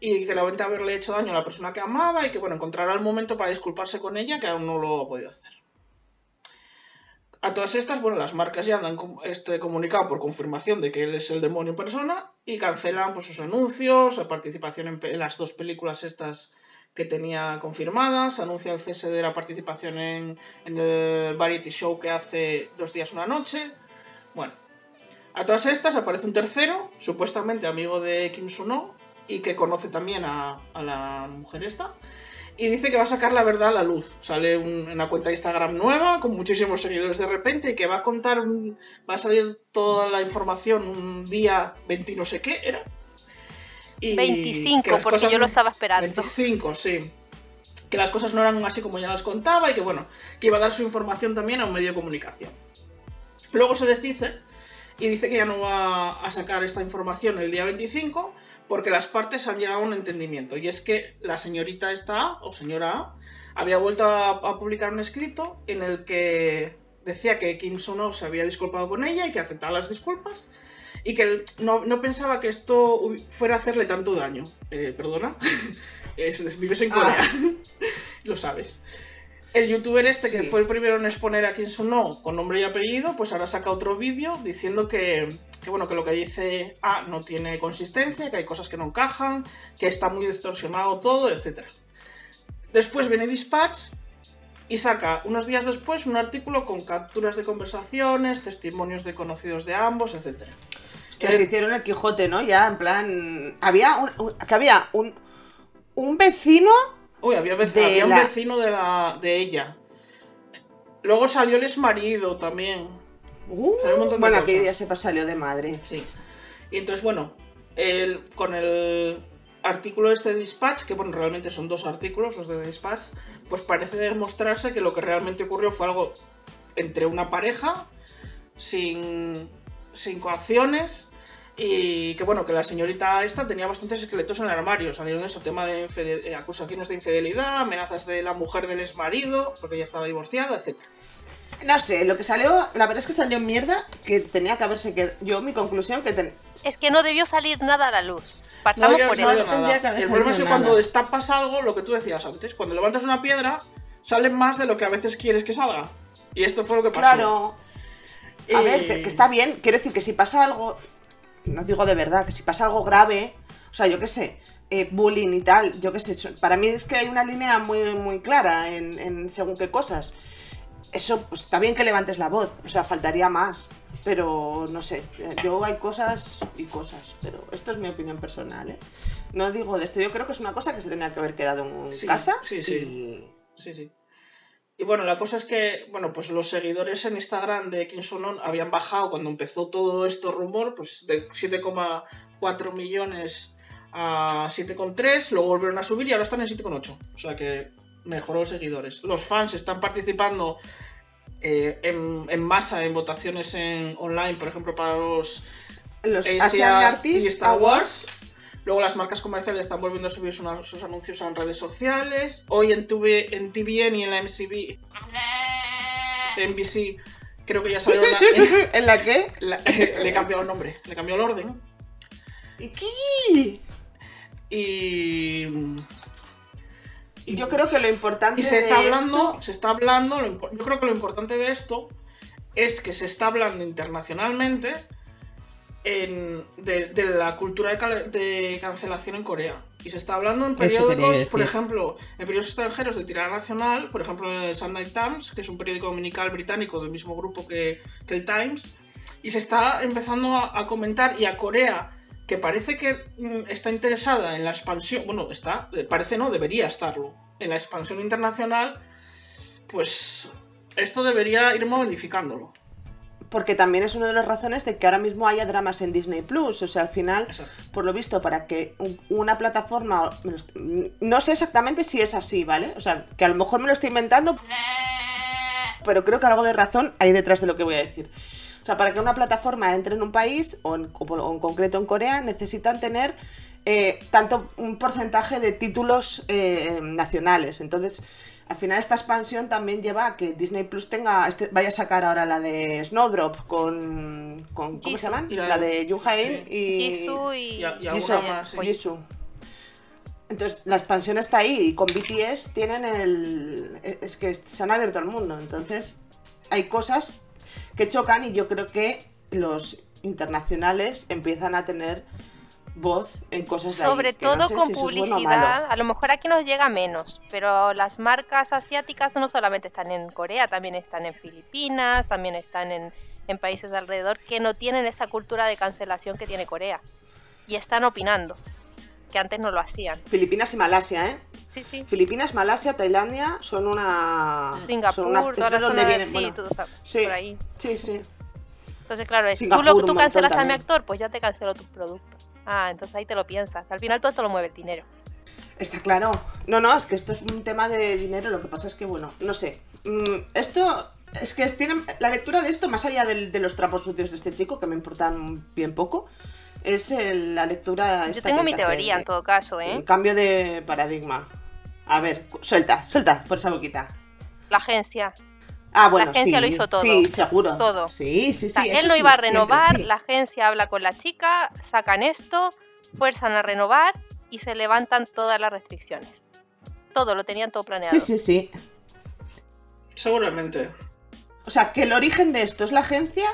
y que lamenta haberle hecho daño a la persona que amaba y que, bueno, encontrará el momento para disculparse con ella, que aún no lo ha podido hacer. A todas estas, bueno, las marcas ya dan com- este comunicado por confirmación de que él es el demonio en persona y cancelan pues sus anuncios, la participación en, en las dos películas estas que tenía confirmadas, anuncia el cese de la participación en, en el variety show que hace dos días una noche. Bueno, a todas estas aparece un tercero, supuestamente amigo de Kim Suno y que conoce también a, a la mujer esta. Y dice que va a sacar la verdad a la luz. Sale un- una cuenta de Instagram nueva, con muchísimos seguidores de repente, y que va a contar, va a salir toda la información un día 20 no sé qué era. Y que 25, las porque cosas yo lo estaba esperando. 25, sí. Que las cosas no eran así como ya las contaba y que bueno, que iba a dar su información también a un medio de comunicación. Luego se desdice y dice que ya no va a sacar esta información el día 25 porque las partes han llegado a un entendimiento. Y es que la señorita esta o señora A, había vuelto a, a publicar un escrito en el que decía que Kim Sono se había disculpado con ella y que aceptaba las disculpas y que no, no pensaba que esto fuera a hacerle tanto daño. Eh, ¿Perdona? Es- vives en Corea. Lo sabes. El youtuber este, que fue el primero en exponer a Kim Sono con nombre y apellido, pues ahora saca otro vídeo diciendo que, que, bueno, que lo que dice A no tiene consistencia, que hay cosas que no encajan, que está muy distorsionado todo, etc. Después viene Dispatch y saca unos días después un artículo con capturas de conversaciones, testimonios de conocidos de ambos, etc. Hostia, se hicieron el Quijote, ¿no? Ya, en plan. Había un, un- que había un, un vecino. Uy, había, un vecino de, la, de ella. Luego salió el exmarido también. Uh, Salió un montón de bueno, cosas. aquello ya se salió de madre. Sí. Y entonces, bueno, el, con el artículo este de Dispatch, que bueno, realmente son dos artículos los de Dispatch, pues parece demostrarse que lo que realmente ocurrió fue algo entre una pareja, sin, sin coacciones, y que bueno, que la señorita esta tenía bastantes esqueletos en el armario, salieron eso, tema de eh, acusaciones de infidelidad, amenazas de la mujer del exmarido, porque ella estaba divorciada, etc. No sé, lo que salió. La verdad es que salió mierda. Que tenía que haberse quedado. Yo, mi conclusión, que ten- Es que no debió salir nada a la luz. Partamos por eso. nada. el problema es que cuando destapas algo, lo que tú decías antes, cuando levantas una piedra, sale más de lo que a veces quieres que salga. Y esto fue lo que pasó. Claro. A ver, que que está bien. Quiero decir que si pasa algo. No digo de verdad, que si pasa algo grave. O sea, yo qué sé. eh, bullying y tal. Yo qué sé. Para mí es que hay una línea muy, muy clara en, en según qué cosas. Eso, pues está bien que levantes la voz. O sea, faltaría más. Pero no sé. eh, Yo hay cosas y cosas. Pero esto es mi opinión personal, ¿eh? No digo de esto. Yo creo que es una cosa que se tenía que haber quedado en Sí, casa. sí, sí. y- Sí, sí. Y bueno, la cosa es que, bueno, pues los seguidores en Instagram de Sonon habían bajado cuando empezó todo esto rumor, pues de 7,4 millones a 7,3, luego volvieron a subir y ahora están en 7,8. O sea que mejoró los seguidores. Los fans están participando eh, en, en masa en votaciones en online, por ejemplo, para los Los Asia Asian Artists East Awards. Luego las marcas comerciales están volviendo a subir su- sus anuncios en redes sociales. Hoy en, TV, en TVN y en la MCB, NBC, creo que ya salió la, ¿En la qué? la- le he cambiado el nombre, le cambió el orden. ¿Qué? Y, y- Yo creo que lo importante y se está de hablando, esto- se está hablando, yo creo que lo importante de esto es que se está hablando internacionalmente en- de, de la cultura de, cancelación en Corea. Y se está hablando en periódicos, por ejemplo, en periódicos extranjeros de tirada nacional, por ejemplo el Sunday Times, que es un periódico dominical británico del mismo grupo que, que el Times, y se está empezando a, a comentar, y a Corea, que parece que mm, está interesada en la expansión, bueno, está, parece no, debería estarlo, en la expansión internacional, pues esto debería ir modificándolo. Porque también es una de las razones de que ahora mismo haya dramas en Disney Plus. O sea, al final, por lo visto, para que un- una plataforma. No sé exactamente si es así, ¿vale? O sea, que a lo mejor me lo estoy inventando. Pero creo que algo de razón hay detrás de lo que voy a decir. O sea, para que una plataforma entre en un país, o en, o en concreto en Corea, necesitan tener eh, tanto un porcentaje de títulos eh, nacionales. Entonces, al final esta expansión también lleva a que Disney Plus tenga, este, vaya a sacar ahora la de Snowdrop con, con ¿cómo se llaman? La La de- sí. y Jisoo y... Y a- y Jisoo. alguna más, sí. Jisoo. Entonces, la expansión está ahí y con BTS tienen el... Es que se han abierto al mundo. Entonces, hay cosas que chocan y yo creo que los internacionales empiezan a tener voz en cosas de ahí, Sobre que no todo sé con si bueno publicidad, a lo mejor aquí nos llega menos, pero las marcas asiáticas no solamente están en Corea, también están en Filipinas, también están en, en países de alrededor que no tienen esa cultura de cancelación que tiene Corea. Y están opinando, que antes no lo hacían. Filipinas y Malasia, ¿eh? Sí, sí. Filipinas, Malasia, Tailandia son una... Singapur, son una- toda la de- vienen, sí, bueno, todo sí, por ahí. sí, sí. Entonces, claro, es tú, lo, tú cancelas a mi actor, pues yo te cancelo tus productos. Ah, entonces ahí te lo piensas. Al final todo esto lo mueve el dinero. Está claro. No, no, es que esto es un tema de dinero. Lo que pasa es que, bueno, no sé. Mm, esto. Es que tienen, la lectura de esto, más allá de los trapos sucios de este chico, que me importan bien poco, es el- la lectura. Yo tengo mi teoría de- en todo caso, ¿eh? El cambio de paradigma. A ver, suelta, suelta por esa boquita. La agencia. Ah, bueno, agencia sí, lo hizo todo. Sí, seguro. Todo. Sí, sí, sí. O sea, él no sí, iba a siempre, renovar, sí. la agencia habla con la chica, sacan esto, fuerzan a renovar y se levantan todas las restricciones. Todo, lo tenían todo planeado. Sí, sí, sí. Seguramente. O sea, que el origen de esto es la agencia,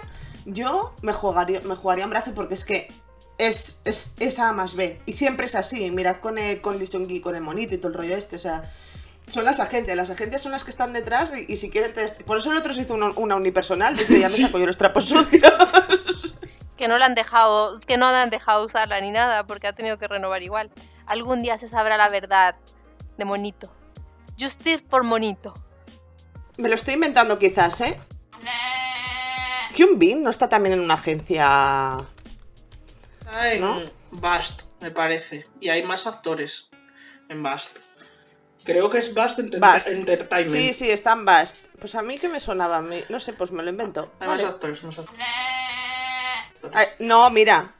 yo me jugaría, me jugaría un brazo porque es que es, es, es A más B. Y siempre es así. Mirad con, el, con Lee Seung-gi, con el monito y todo el rollo este. O sea, Son las agencias, las agencias son las que están detrás y, y si quieren te... Por eso el otro se hizo una, una unipersonal, dice, ya me saco yo los trapos sucios. Que no la han dejado, que no han dejado usarla ni nada, porque ha tenido que renovar igual. Algún día se sabrá la verdad de Monito. Justice por Monito. Me lo estoy inventando quizás, ¿eh? Hyun Bin no está también en una agencia... Está en ¿No? Bast, me parece. Y hay más actores en Bast. Creo que es Bast, Enter- Bast. Entertainment. Sí, sí, está en Bast. Pues a mí que me sonaba, a mí- no sé, pues me lo invento. Hay más Vale. actores, más actores. Ay, no, mira.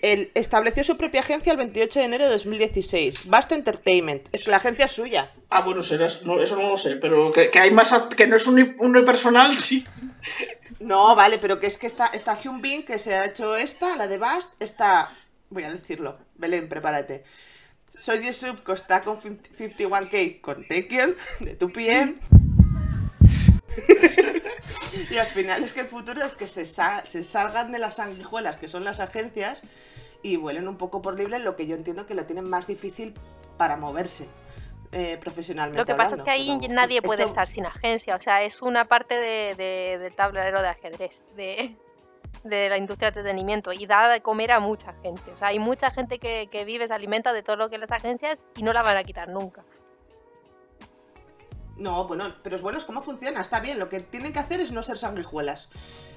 Él estableció su propia agencia el 28 de enero de 2016. Bast Entertainment. Es que la agencia es suya. Ah, bueno, serás, no, eso no lo sé, pero que, que hay más que no es uni- unipersonal, sí. No, vale, pero que es que está, está Hyun Bin, que se ha hecho esta, la de Bast, está... Voy a decirlo. Belén, prepárate. Soy que está con 50 51k con Taekyon, de 2PM. y al final es que el futuro es que se, sa- se salgan de las sanguijuelas, que son las agencias, y vuelen un poco por libre, lo que yo entiendo que lo tienen más difícil para moverse eh, profesionalmente. Lo que pasa es que ahí pero nadie puede esto- estar sin agencia, o sea, es una parte de, de- del tablero de ajedrez, de, de la industria del entretenimiento y da de comer a mucha gente. O sea, hay mucha gente que, que vive, se alimenta de todo lo que las agencias y no la van a quitar nunca. No, bueno, pero es bueno, es cómo funciona, está bien. Lo que tienen que hacer es no ser sanguijuelas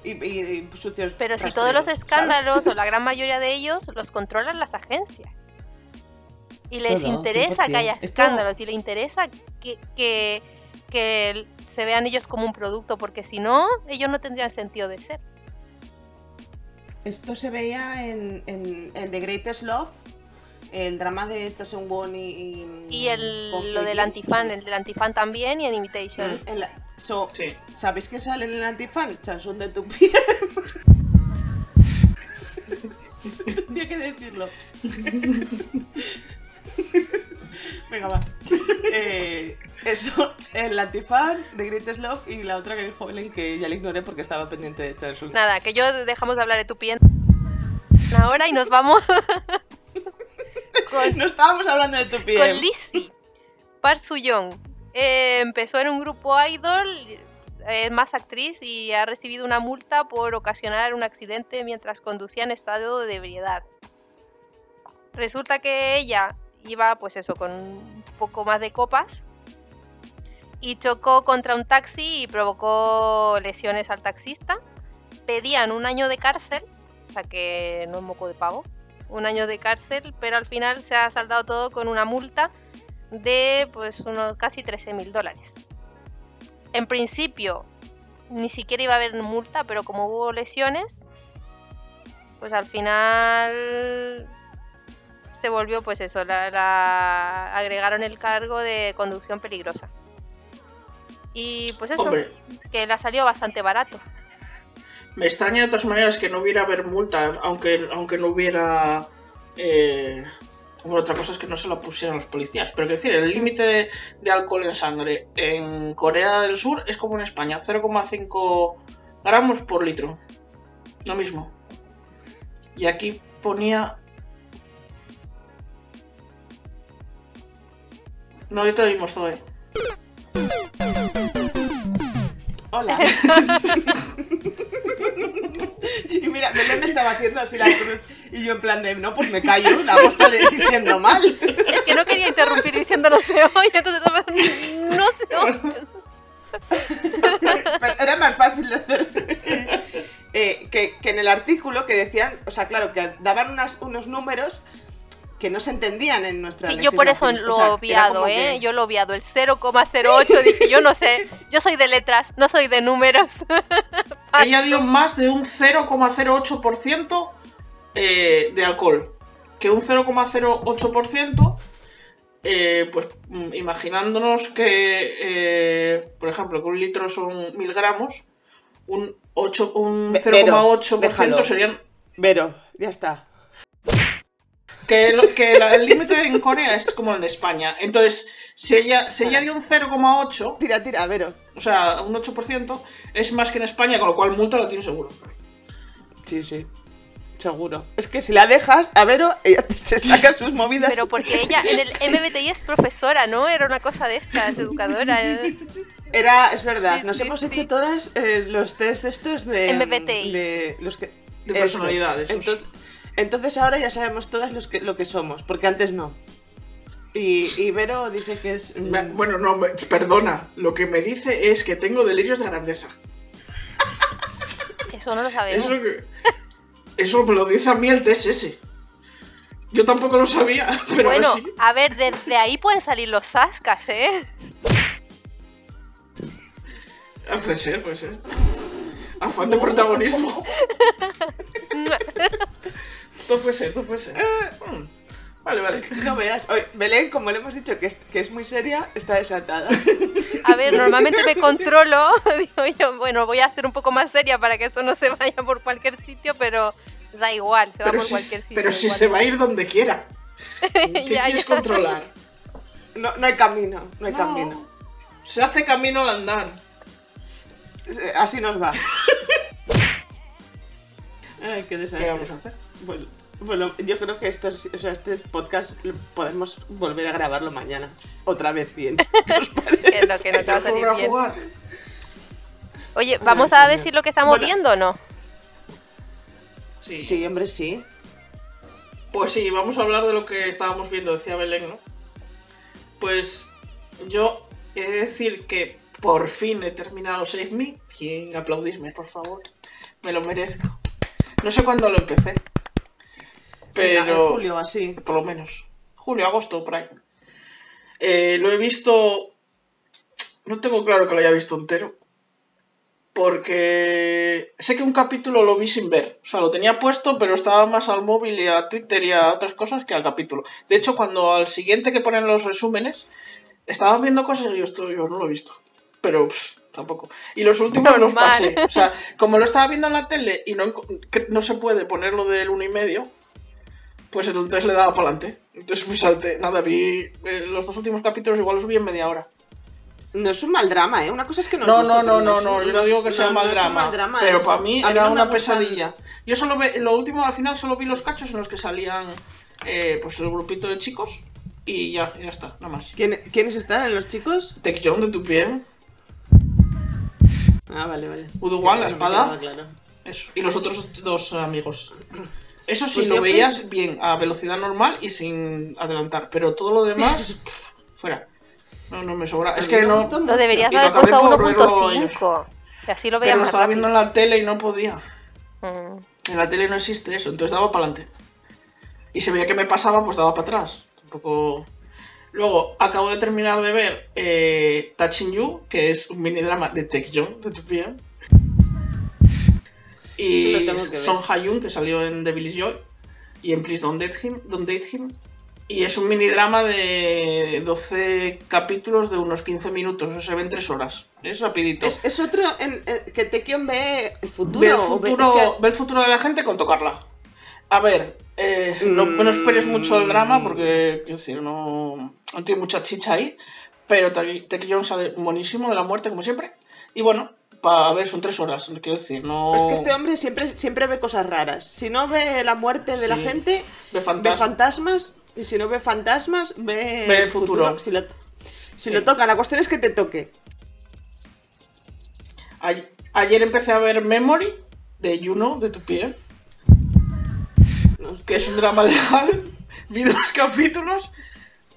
y, y- y sucios. Pero si todos los ¿sabes? escándalos o la gran mayoría de ellos los controlan las agencias. Y les interesa que haya 100%. Esto- escándalos y les interesa que, que, que se vean ellos como un producto, porque si no, ellos no tendrían sentido de ser. Esto se veía en, en, en The Greatest Love, el drama de Cha Seung Won y. y, Y el, lo del antifan, el del antifan también y en Imitation. So, Sí. ¿Sabéis que sale en el antifan? Chansun de tu piel. Tenía que decirlo. Venga, va. Eh, eso, el antifan de Greatest Love y la otra que dijo Belén que ya le ignoré porque estaba pendiente de Chansun. Nada, que yo dejamos de hablar de tu piel ahora y nos vamos No estábamos hablando de tu piel. con Lizzie. Park Soo-young. Eh, empezó en un grupo idol, es más actriz y ha recibido una multa por ocasionar un accidente mientras conducía en estado de ebriedad. Resulta que ella iba, pues eso, con un poco más de copas y chocó contra un taxi y provocó lesiones al taxista. Pedían un año de cárcel, o sea que no es moco de pavo, un año de cárcel, pero al final se ha saldado todo con una multa de pues unos casi 13 mil dólares. En principio ni siquiera iba a haber multa, pero como hubo lesiones, pues al final se volvió pues eso, la, la- agregaron el cargo de conducción peligrosa. Y pues eso, Hombre, que le ha salido bastante barato. me extraña de todas maneras que no hubiera haber multa, aunque, aunque no hubiera. Eh, bueno, otra cosa es que no se la pusieron los policías. Pero quiero decir, el límite de, de alcohol en sangre en Corea del Sur es como en España: 0,5 gramos por litro. Lo mismo. Y aquí ponía. No, yo te lo oímos, Zoe. Hola. y mira, Belén me estaba haciendo así la cruz. Y yo en plan de, no, pues me callo, la voz está diciendo mal. Es que no quería interrumpir diciendo no se oye, entonces estaba, no oye. Pero era más fácil de hacer. Eh, que, que en el artículo que decían, o sea, claro, que daban unas- unos números que no se entendían en nuestra Sí, yo por eso lo O sea, he obviado, ¿eh? que- Yo lo he obviado, el 0,08, dije, yo no sé, yo soy de letras, no soy de números. Ella dio más de un 0,08% eh, de alcohol. Que un 0,08%, eh, pues mm, imaginándonos que, eh, por ejemplo, que un litro son mil gramos, un, un Ve- Vero, 0,8% déjalo. serían... Vero, ya está. Que, lo- que la- el límite en Corea es como el de España. Entonces, si ella, si ella dio un 0,8%, Tira, tira, Vero. o sea, un 8%, es más que en España, con lo cual multa lo tiene seguro. Sí, sí. seguro. Es que si la dejas, a Vero, ella te- se saca sus movidas. Pero porque ella en el MBTI es profesora, ¿no? Era una cosa de estas, educadora. eh. Era, es verdad, nos hemos hecho todas eh, los test estos de... MBTI. De, los que, De personalidad, esos. Entonces, entonces ahora ya sabemos todas los que, lo que somos, porque antes no. Y, y Vero dice que es... mm, Me- Bueno, no, me- perdona. Lo que me dice es que tengo delirios de grandeza. Eso no lo sabemos. Eso, que- eso me lo dice a mí el TSS. Yo tampoco lo sabía, pero bueno, a ver, desde ahí pueden salir los zascas, ¿eh? Ah, Puede ser, puede ser. Afán de protagonismo. Puede ser, esto puede ser. Mm. Vale, vale. No veas. Oye, Belén, como le hemos dicho que es, que es muy seria, está desatada. A ver, normalmente me controlo. Digo yo, bueno, voy a ser un poco más seria para que esto no se vaya por cualquier sitio, pero da igual, se va Pero por si, cualquier sitio. pero si igual. se va a ir donde quiera. ¿Qué Ya, quieres ya. controlar? No, no hay camino, no hay No. camino. Se hace camino al andar. Eh, Así nos va. Ay, qué desastre. ¿Qué vamos a hacer? Bueno, bueno, yo creo que esto, es- o sea, este podcast lo- podemos volver a grabarlo mañana. Otra vez bien. ¿Qué os parece? Que no, que no te va a ¿Quieres salir bien. jugar? Oye, ¿vamos Ay, a decir lo que estamos Bueno. viendo o no? Sí. Sí, hombre, sí. Pues sí, vamos a hablar de lo que estábamos viendo, decía Belén, ¿no? Pues yo he de decir que por fin he terminado Save Me. ¿Quién aplaudirme, por favor? Me lo merezco. No sé cuándo lo empecé. Pero... En julio, así. por lo menos. Julio, agosto, por ahí. Eh, lo he visto. No tengo claro que lo haya visto entero. Porque sé que un capítulo lo vi sin ver. O sea, lo tenía puesto, pero estaba más al móvil y a Twitter y a otras cosas que al capítulo. De hecho, cuando al siguiente que ponen los resúmenes, estaba viendo cosas y yo, esto yo no lo he visto. Pero pff, tampoco. Y los últimos los Normal. pasé. O sea, como lo estaba viendo en la tele y no, no se puede ponerlo del uno y medio, pues entonces le daba para adelante. Entonces me salté. Nada, vi eh, los dos últimos capítulos, igual los vi en media hora. No es un mal drama, ¿eh? Una cosa es que no No, no, no, no, no, yo no digo que sea mal, no un drama, mal drama, Pero es- para mí era no una pesadilla. Yo solo ve, lo último, al final solo vi los cachos en los que salían eh, pues el grupito de chicos y ya, ya está, nada más. ¿Quién- ¿Quiénes están? ¿Los chicos? Tech John de tu pie, Ah, vale, vale. Uduguan, la espada. claro. eso. Y los otros dos amigos. Eso sí, Pues lo veías bien, a velocidad normal y sin adelantar. Pero todo lo demás, fuera. No, no me sobra. A Es que no. Lo deberías haber puesto a por verlo 1.5. Que así lo veía Pero lo estaba viendo en la tele y no podía. Mm. En la tele no existe eso, entonces daba para adelante. Y se veía que me pasaba, pues daba para atrás. Tampoco. Luego, acabo de terminar de ver eh, Touching You, que es un mini drama de Tech Young, de tu pie. Sí, lo Y. Son Ha-yoon, que salió en Devil is Joy. Y en Please Don't Date Him. Don't Date Him. Y es un mini drama de 12 capítulos de unos 15 minutos, o se ven 3 horas. Es rapidito. Es, es otro en, en- que Tekion ve el futuro. Ve el ve- futuro, es que- ve el futuro de la gente con tocarla. A ver, eh, no, no esperes mucho el drama porque, es decir, no, no tiene mucha chicha ahí. Pero Teki John sale buenísimo de la muerte, como siempre. Y bueno, para ver, son tres horas, quiero decir, no. Pero es que este hombre siempre, siempre ve cosas raras. Si no ve la muerte de la gente, Ve ve fantasmas. Y si no ve fantasmas, ve, Ve el futuro. Si, lo, si Sí. lo toca, la cuestión es que te toque. A- ayer empecé a ver Memory de Juno, de tu pie, No sé. que es un drama legal. Vi dos capítulos.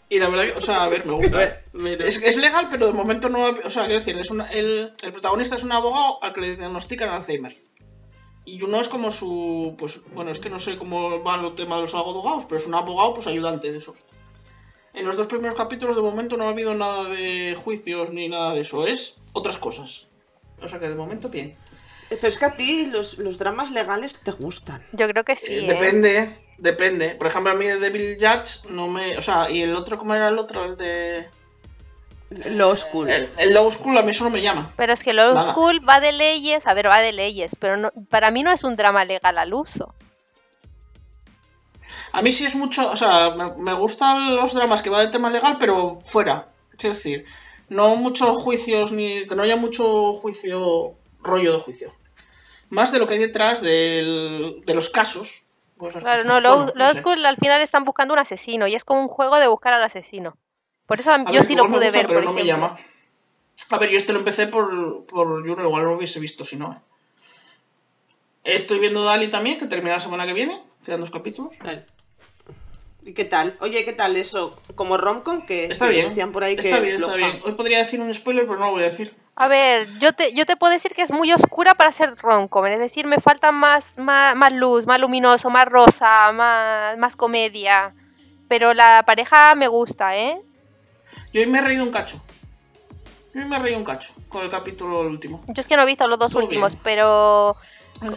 Y la verdad que, o sea, a ver, me gusta. Pero- Es, es legal, pero de momento no. O sea, quiero decir, es una- el, el protagonista es un abogado al que le diagnostican Alzheimer. Y uno es como su. Pues bueno, es que no sé cómo va el tema de los abogados, pero es un abogado, pues ayudante de eso. En los dos primeros capítulos, de momento, no ha habido nada de juicios ni nada de eso. Es otras cosas. O sea que de momento, bien. Pero es que a ti los, los dramas legales te gustan. Yo creo que sí. Eh, ¿eh? depende, depende. Por ejemplo, a mí de Devil Judge no me. O sea, y el otro, ¿cómo era el otro? El de. Lo oscuro. El, el Low School a mí eso no me llama. Pero es que Law Nada. School va de leyes, a ver, va de leyes, pero no, para mí no es un drama legal al uso. A mí sí es mucho, o sea, me, me gustan los dramas que va del tema legal, pero fuera. Quiero decir, no muchos juicios, ni que no haya mucho juicio, rollo de juicio. Más de lo que hay detrás del- de los casos Claro, cosas. no, lo, Bueno, lo sé. School al final están buscando un asesino y es como un juego de buscar al asesino. Por eso A yo ver, sí lo pude gusta, ver, pero por no me llama. A ver, yo este lo empecé por, por Juno, igual lo hubiese visto si no. ¿eh? Estoy viendo Dali también, que termina la semana que viene. Quedan dos capítulos. ¿Y qué tal? Oye, ¿qué tal eso? Como romcom que, Está que bien. decían por ahí que está bien, está bien. Hoy podría decir un spoiler, pero no lo voy a decir. A ver, yo te, yo te puedo decir que es muy oscura para ser romcom, es decir, me falta más, más, más luz, más luminoso, más rosa, más, más comedia. Pero la pareja me gusta, ¿eh? Yo hoy me he reído un cacho. Yo hoy me he reído un cacho con el capítulo último. Yo es que no he visto los dos últimos, bien. pero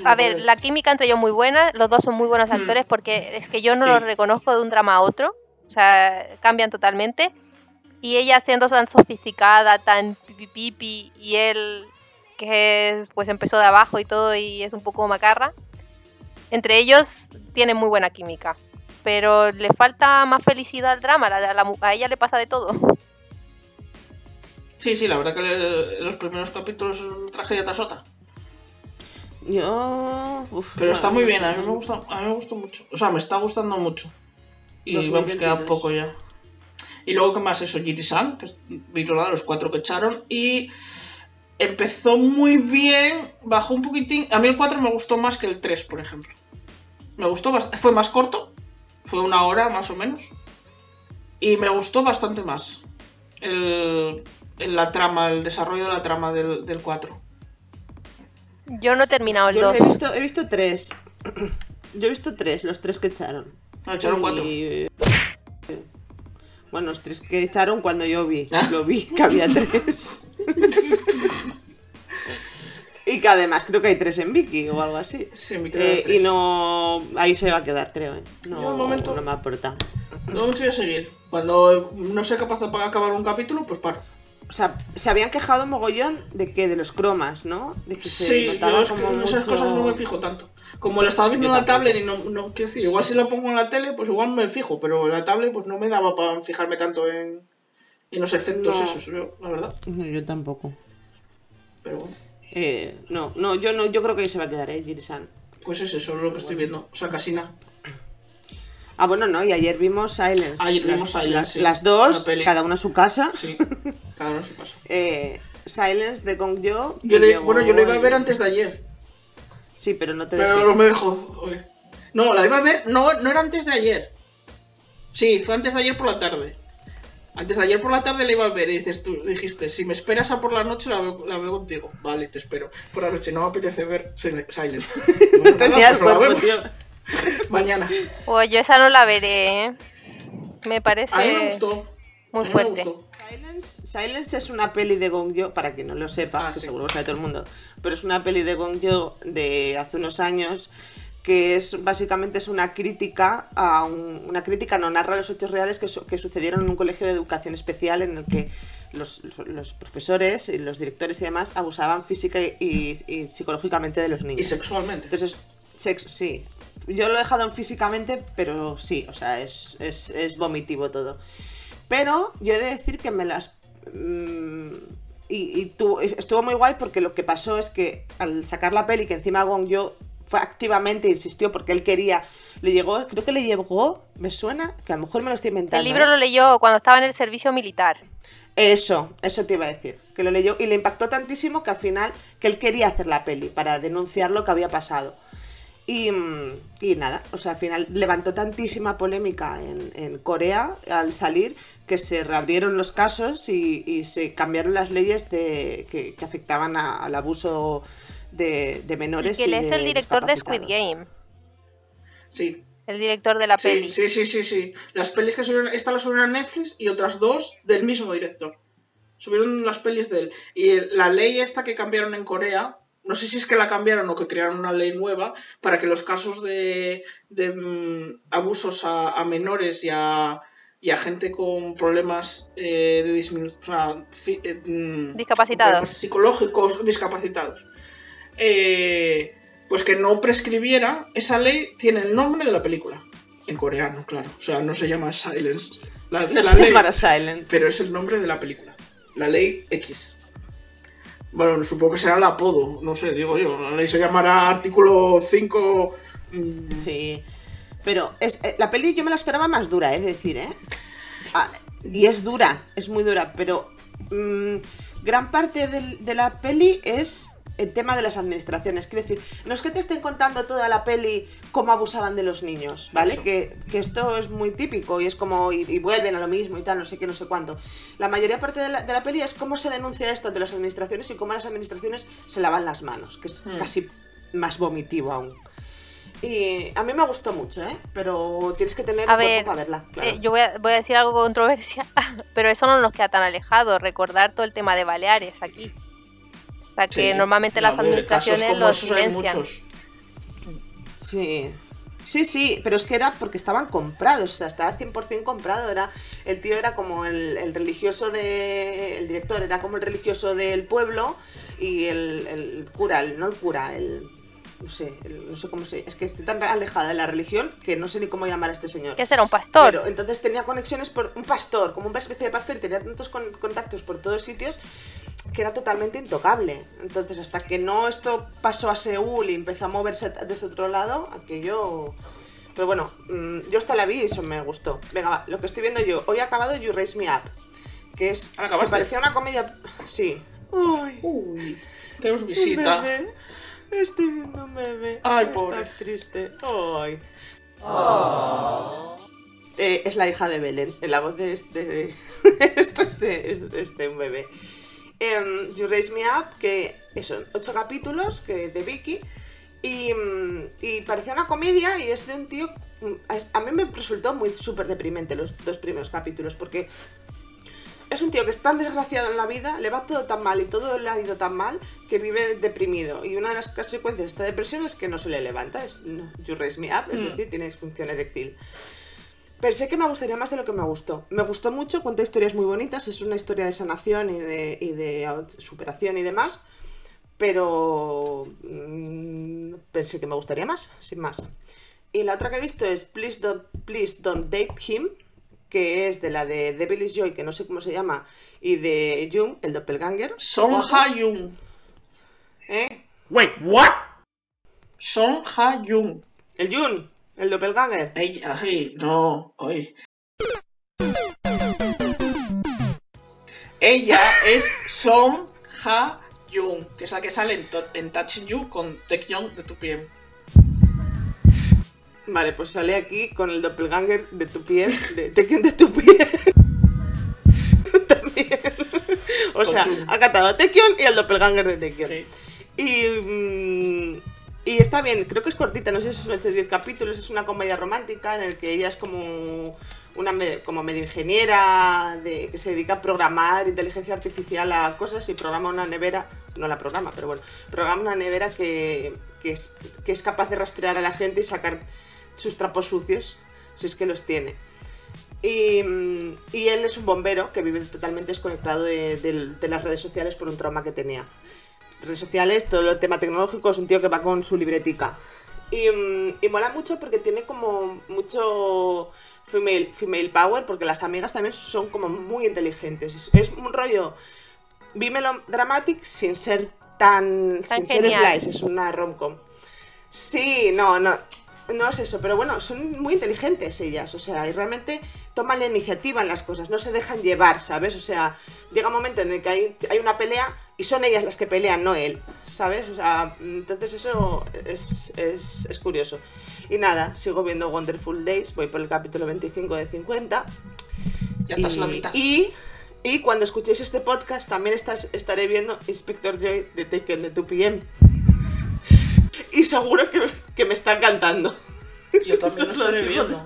a ver, la química entre ellos muy buena, los dos son muy buenos Mm. actores porque es que yo no Sí. los reconozco de un drama a otro, o sea, cambian totalmente. Y ella siendo tan sofisticada, tan pipi pipi, y él que es, pues empezó de abajo y todo y es un poco macarra. Entre ellos tienen muy buena química, pero le falta más felicidad al drama, la- la mu- a ella le pasa de todo. Sí, sí, la verdad que le- los primeros capítulos es una tragedia tras otra. Yo... uf, Pero está muy bien, a mí me gusta, a mí me gustó mucho. O sea, me está gustando mucho. Y 2022. vamos, queda poco ya. Y luego, ¿qué más? Eso, Jiri-san, que es Virolada, los cuatro que echaron. Y empezó muy bien, bajó un poquitín. A mí el 4 me gustó más que el 3, por ejemplo. Me gustó bastante. Fue más corto, fue una hora más o menos. Y me gustó bastante más el, el- la trama, el desarrollo de la trama del, del 4. Yo no he terminado el Yo 2. he visto, he visto tres. Yo he visto tres, los tres que echaron. No, echaron Y- cuatro. Bueno, los tres que echaron cuando yo vi. Ah. Lo vi, que había tres. y que además creo que hay tres en Vicky o algo así. Sí, me Eh, tres. y no. Ahí se va a quedar, creo. ¿eh? Yo, No, momento- no me aporta. No me voy a seguir. Cuando no sea capaz de acabar un capítulo, pues paro. O sea, se habían quejado mogollón de que de los cromas, ¿no? De que se Sí, notaba yo es que como en esas mucho- cosas no me fijo tanto. Como lo estaba viendo en la tablet y no, no quiero decir, igual si lo pongo en la tele, pues igual me fijo, pero en la tablet pues no me daba para fijarme tanto en, en los efectos No. esos, yo, la verdad. No, Yo tampoco. Pero bueno, Eh, no, no, yo no, yo creo que ahí se va a quedar, eh, Jiri-san. pues es eso lo que estoy viendo. O sea, casi nada. Ah, bueno, no, y ayer vimos Silence. Ayer vimos Silence, Las, sí, las dos, cada una a su casa. Sí, cada uno se pasa. Eh, Silence de Gong Yo. Le- bueno, yo lo iba a ver antes de ayer, Sí, pero no te pero dejé. no me dejó. No, la iba a ver, no, no era antes de ayer. Sí, fue antes de ayer por la tarde. Antes de ayer por la tarde la iba a ver y dices tú, dijiste, si me esperas a por la noche la veo, la veo contigo. Vale, te espero. Por la noche no me apetece ver Sil- Silence. Bueno, nada, Tenías pues la cuerpo, vemos. tío. Mañana. Pues yo esa no la veré, ¿eh? Me parece A mí me gustó. muy fuerte. gustó. Silence, Silence es una peli de Gong Yo, para quien no lo sepa, Ah, que sí. seguro que sabe todo el mundo, pero es una peli de Gong Yo de hace unos años que es básicamente es una crítica a un- una crítica no narra los hechos reales que, su- que sucedieron en un colegio de educación especial en el que los, los profesores y los directores y demás abusaban física y, y- y psicológicamente de los niños. Y sexualmente. Entonces, sexo, sí. Yo lo he dejado en físicamente, pero sí, o sea, es, es, es vomitivo todo. Pero yo he de decir que me las... mm, y y tu- estuvo muy guay porque lo que pasó es que al sacar la peli, que encima Gong yo fue activamente insistió porque él quería, le llegó, creo que le llegó, me suena, que a lo mejor me lo estoy inventando. El libro ¿eh? lo leyó cuando estaba en el servicio militar. Eso, eso te iba a decir. Que lo leyó y le impactó tantísimo que al final que él quería hacer la peli para denunciar lo que había pasado. Y, mm, y nada, o sea, al final levantó tantísima polémica en, en Corea al salir que se reabrieron los casos y, y se cambiaron las leyes de, que, que afectaban a- al abuso de, de menores. que él y es de el director de Squid. Game. Sí. El director de la Sí, peli. sí, sí, sí, sí. Las pelis que subieron, esta la subieron a Netflix y otras dos del mismo director. Subieron las pelis de él. Y la ley esta que cambiaron en Corea, no sé si es que la cambiaron o que crearon una ley nueva para que los casos de, de, mm, abusos a, a menores y a, y a gente con problemas eh, de disminución, o sea, fi- eh, mm, Discapacitados. problemas psicológicos discapacitados. eh, pues que no prescribiera, esa ley tiene el nombre de la película. En coreano, claro. O sea, no se llama Silence. La, No la se ley, llamará Silent. pero es el nombre de la película. La ley X. Bueno, supongo que será el apodo, no sé, digo yo. Ley se llamará artículo 5. mm, Sí. Pero es, eh, la peli yo me la esperaba más dura, es decir, ¿eh? Ah, y es dura, es muy dura, pero mm, gran parte del- de la peli es el tema de las administraciones. Quiero decir, no es que te estén contando toda la peli cómo abusaban de los niños, ¿vale? Que, que esto es muy típico y es como, y, y vuelven a lo mismo y tal, no sé qué, no sé cuánto. La mayoría parte de la, de la peli es cómo se denuncia esto de las administraciones y cómo las administraciones se lavan las manos, que es Hmm. casi más vomitivo aún. Y a mí me gustó mucho, ¿eh? Pero tienes que tener A ver, para verla. claro. Eh, yo voy a, voy a decir algo controversial, pero eso no nos queda tan alejado, recordar todo el tema de Baleares aquí. O sea, que Sí. normalmente No, las administraciones como lo esos hay silencian. muchos. Sí. Sí, sí, pero es que era porque estaban comprados, o sea, estaba 100% comprado, era el tío era como el, el religioso de el director era como el religioso del pueblo y el, el cura, el- no el cura, el no sé, no sé cómo se, es que estoy tan alejada de la religión que no sé ni cómo llamar a este señor. Que será un pastor. Pero entonces tenía conexiones por un pastor, como una especie de pastor, y tenía tantos con- contactos por todos sitios que era totalmente intocable. Entonces, hasta que no esto pasó a Seúl y empezó a moverse desde otro lado, aquello. Pero bueno, mm, yo hasta la vi y eso me gustó. Venga, va, lo que estoy viendo yo. Hoy he acabado You Raise Me Up, que es. Ah, ¿acabaste? parecía una comedia. Sí. Uy, Uy, tenemos visita. Estoy viendo un bebé. Ay, Está pobre. triste. Ay. Eh, es la hija de Belén, en la voz de este. Esto es de, es de este un bebé. Em, you Raise Me Up, que son ocho capítulos que, de Vicky. Y, mm, y parecía una comedia y es de un tío. mm, a mí me resultó muy súper deprimente los dos primeros capítulos, porque es un tío que es tan desgraciado en la vida, le va todo tan mal y todo le ha ido tan mal que vive deprimido. Y una de las consecuencias de esta depresión es que no se le levanta, es no, you raise me up, es Mm. decir, tiene disfunción eréctil. Pensé que me gustaría más de lo que me gustó. Me gustó mucho, cuenta historias muy bonitas, es una historia de sanación y de, y de out- superación y demás, pero mm, pensé que me gustaría más, sin más. Y la otra que he visto es Please Don't, Please Don't Date Him, que es de la de Devil is Joy, que no sé cómo se llama, y de Jung, el doppelganger. Son Guapo, Ha-Jung. ¿eh? Wait, what? Son Ha-Jung. El Jung, el doppelganger. Ella, ay, no, ay. Ella es Son Ha-Jung, que es la que sale en, en Touching You con Taecyeon de 2PM. Vale, pues sale aquí con el doppelganger de tu piel, de Tekken de tu piel. También. O sea, ha catado a Tekken y al doppelganger de Tekken. Sí. Y, mm, y está bien, creo que es cortita, no sé si son 8 o 10 capítulos, es una comedia romántica en el que ella es como una como medio ingeniera de, que se dedica a programar inteligencia artificial a cosas y programa una nevera, no la programa, pero bueno, programa una nevera que, que es, que es capaz de rastrear a la gente y sacar sus trapos sucios, si es que los tiene. Y, mm, y él es un bombero que vive totalmente desconectado de, las redes sociales por un trauma que tenía redes sociales, todo el tema tecnológico, es un tío que va con su libretica. Y, mm, y mola mucho porque tiene como mucho female, female power, porque las amigas también son como muy inteligentes. Es, es un rollo Bimelo Dramatic sin ser tan, Tan sin ser slice, es una romcom. Sí, no, no. No es eso, pero bueno, son muy inteligentes ellas, o sea, y realmente toman la iniciativa en las cosas, no se dejan llevar, ¿sabes? O sea, llega un momento en el que hay, hay una pelea y son ellas las que pelean, no él, ¿sabes? O sea, entonces eso es, es, es curioso. Y nada, sigo viendo Wonderful Days, voy por el capítulo 25 de 50. Ya estás y, la mitad. Y, y cuando escuchéis este podcast también estás, estaré viendo Inspector Joy de Taken de 2PM. Y seguro que, que me está encantando. Yo también lo digo viendo.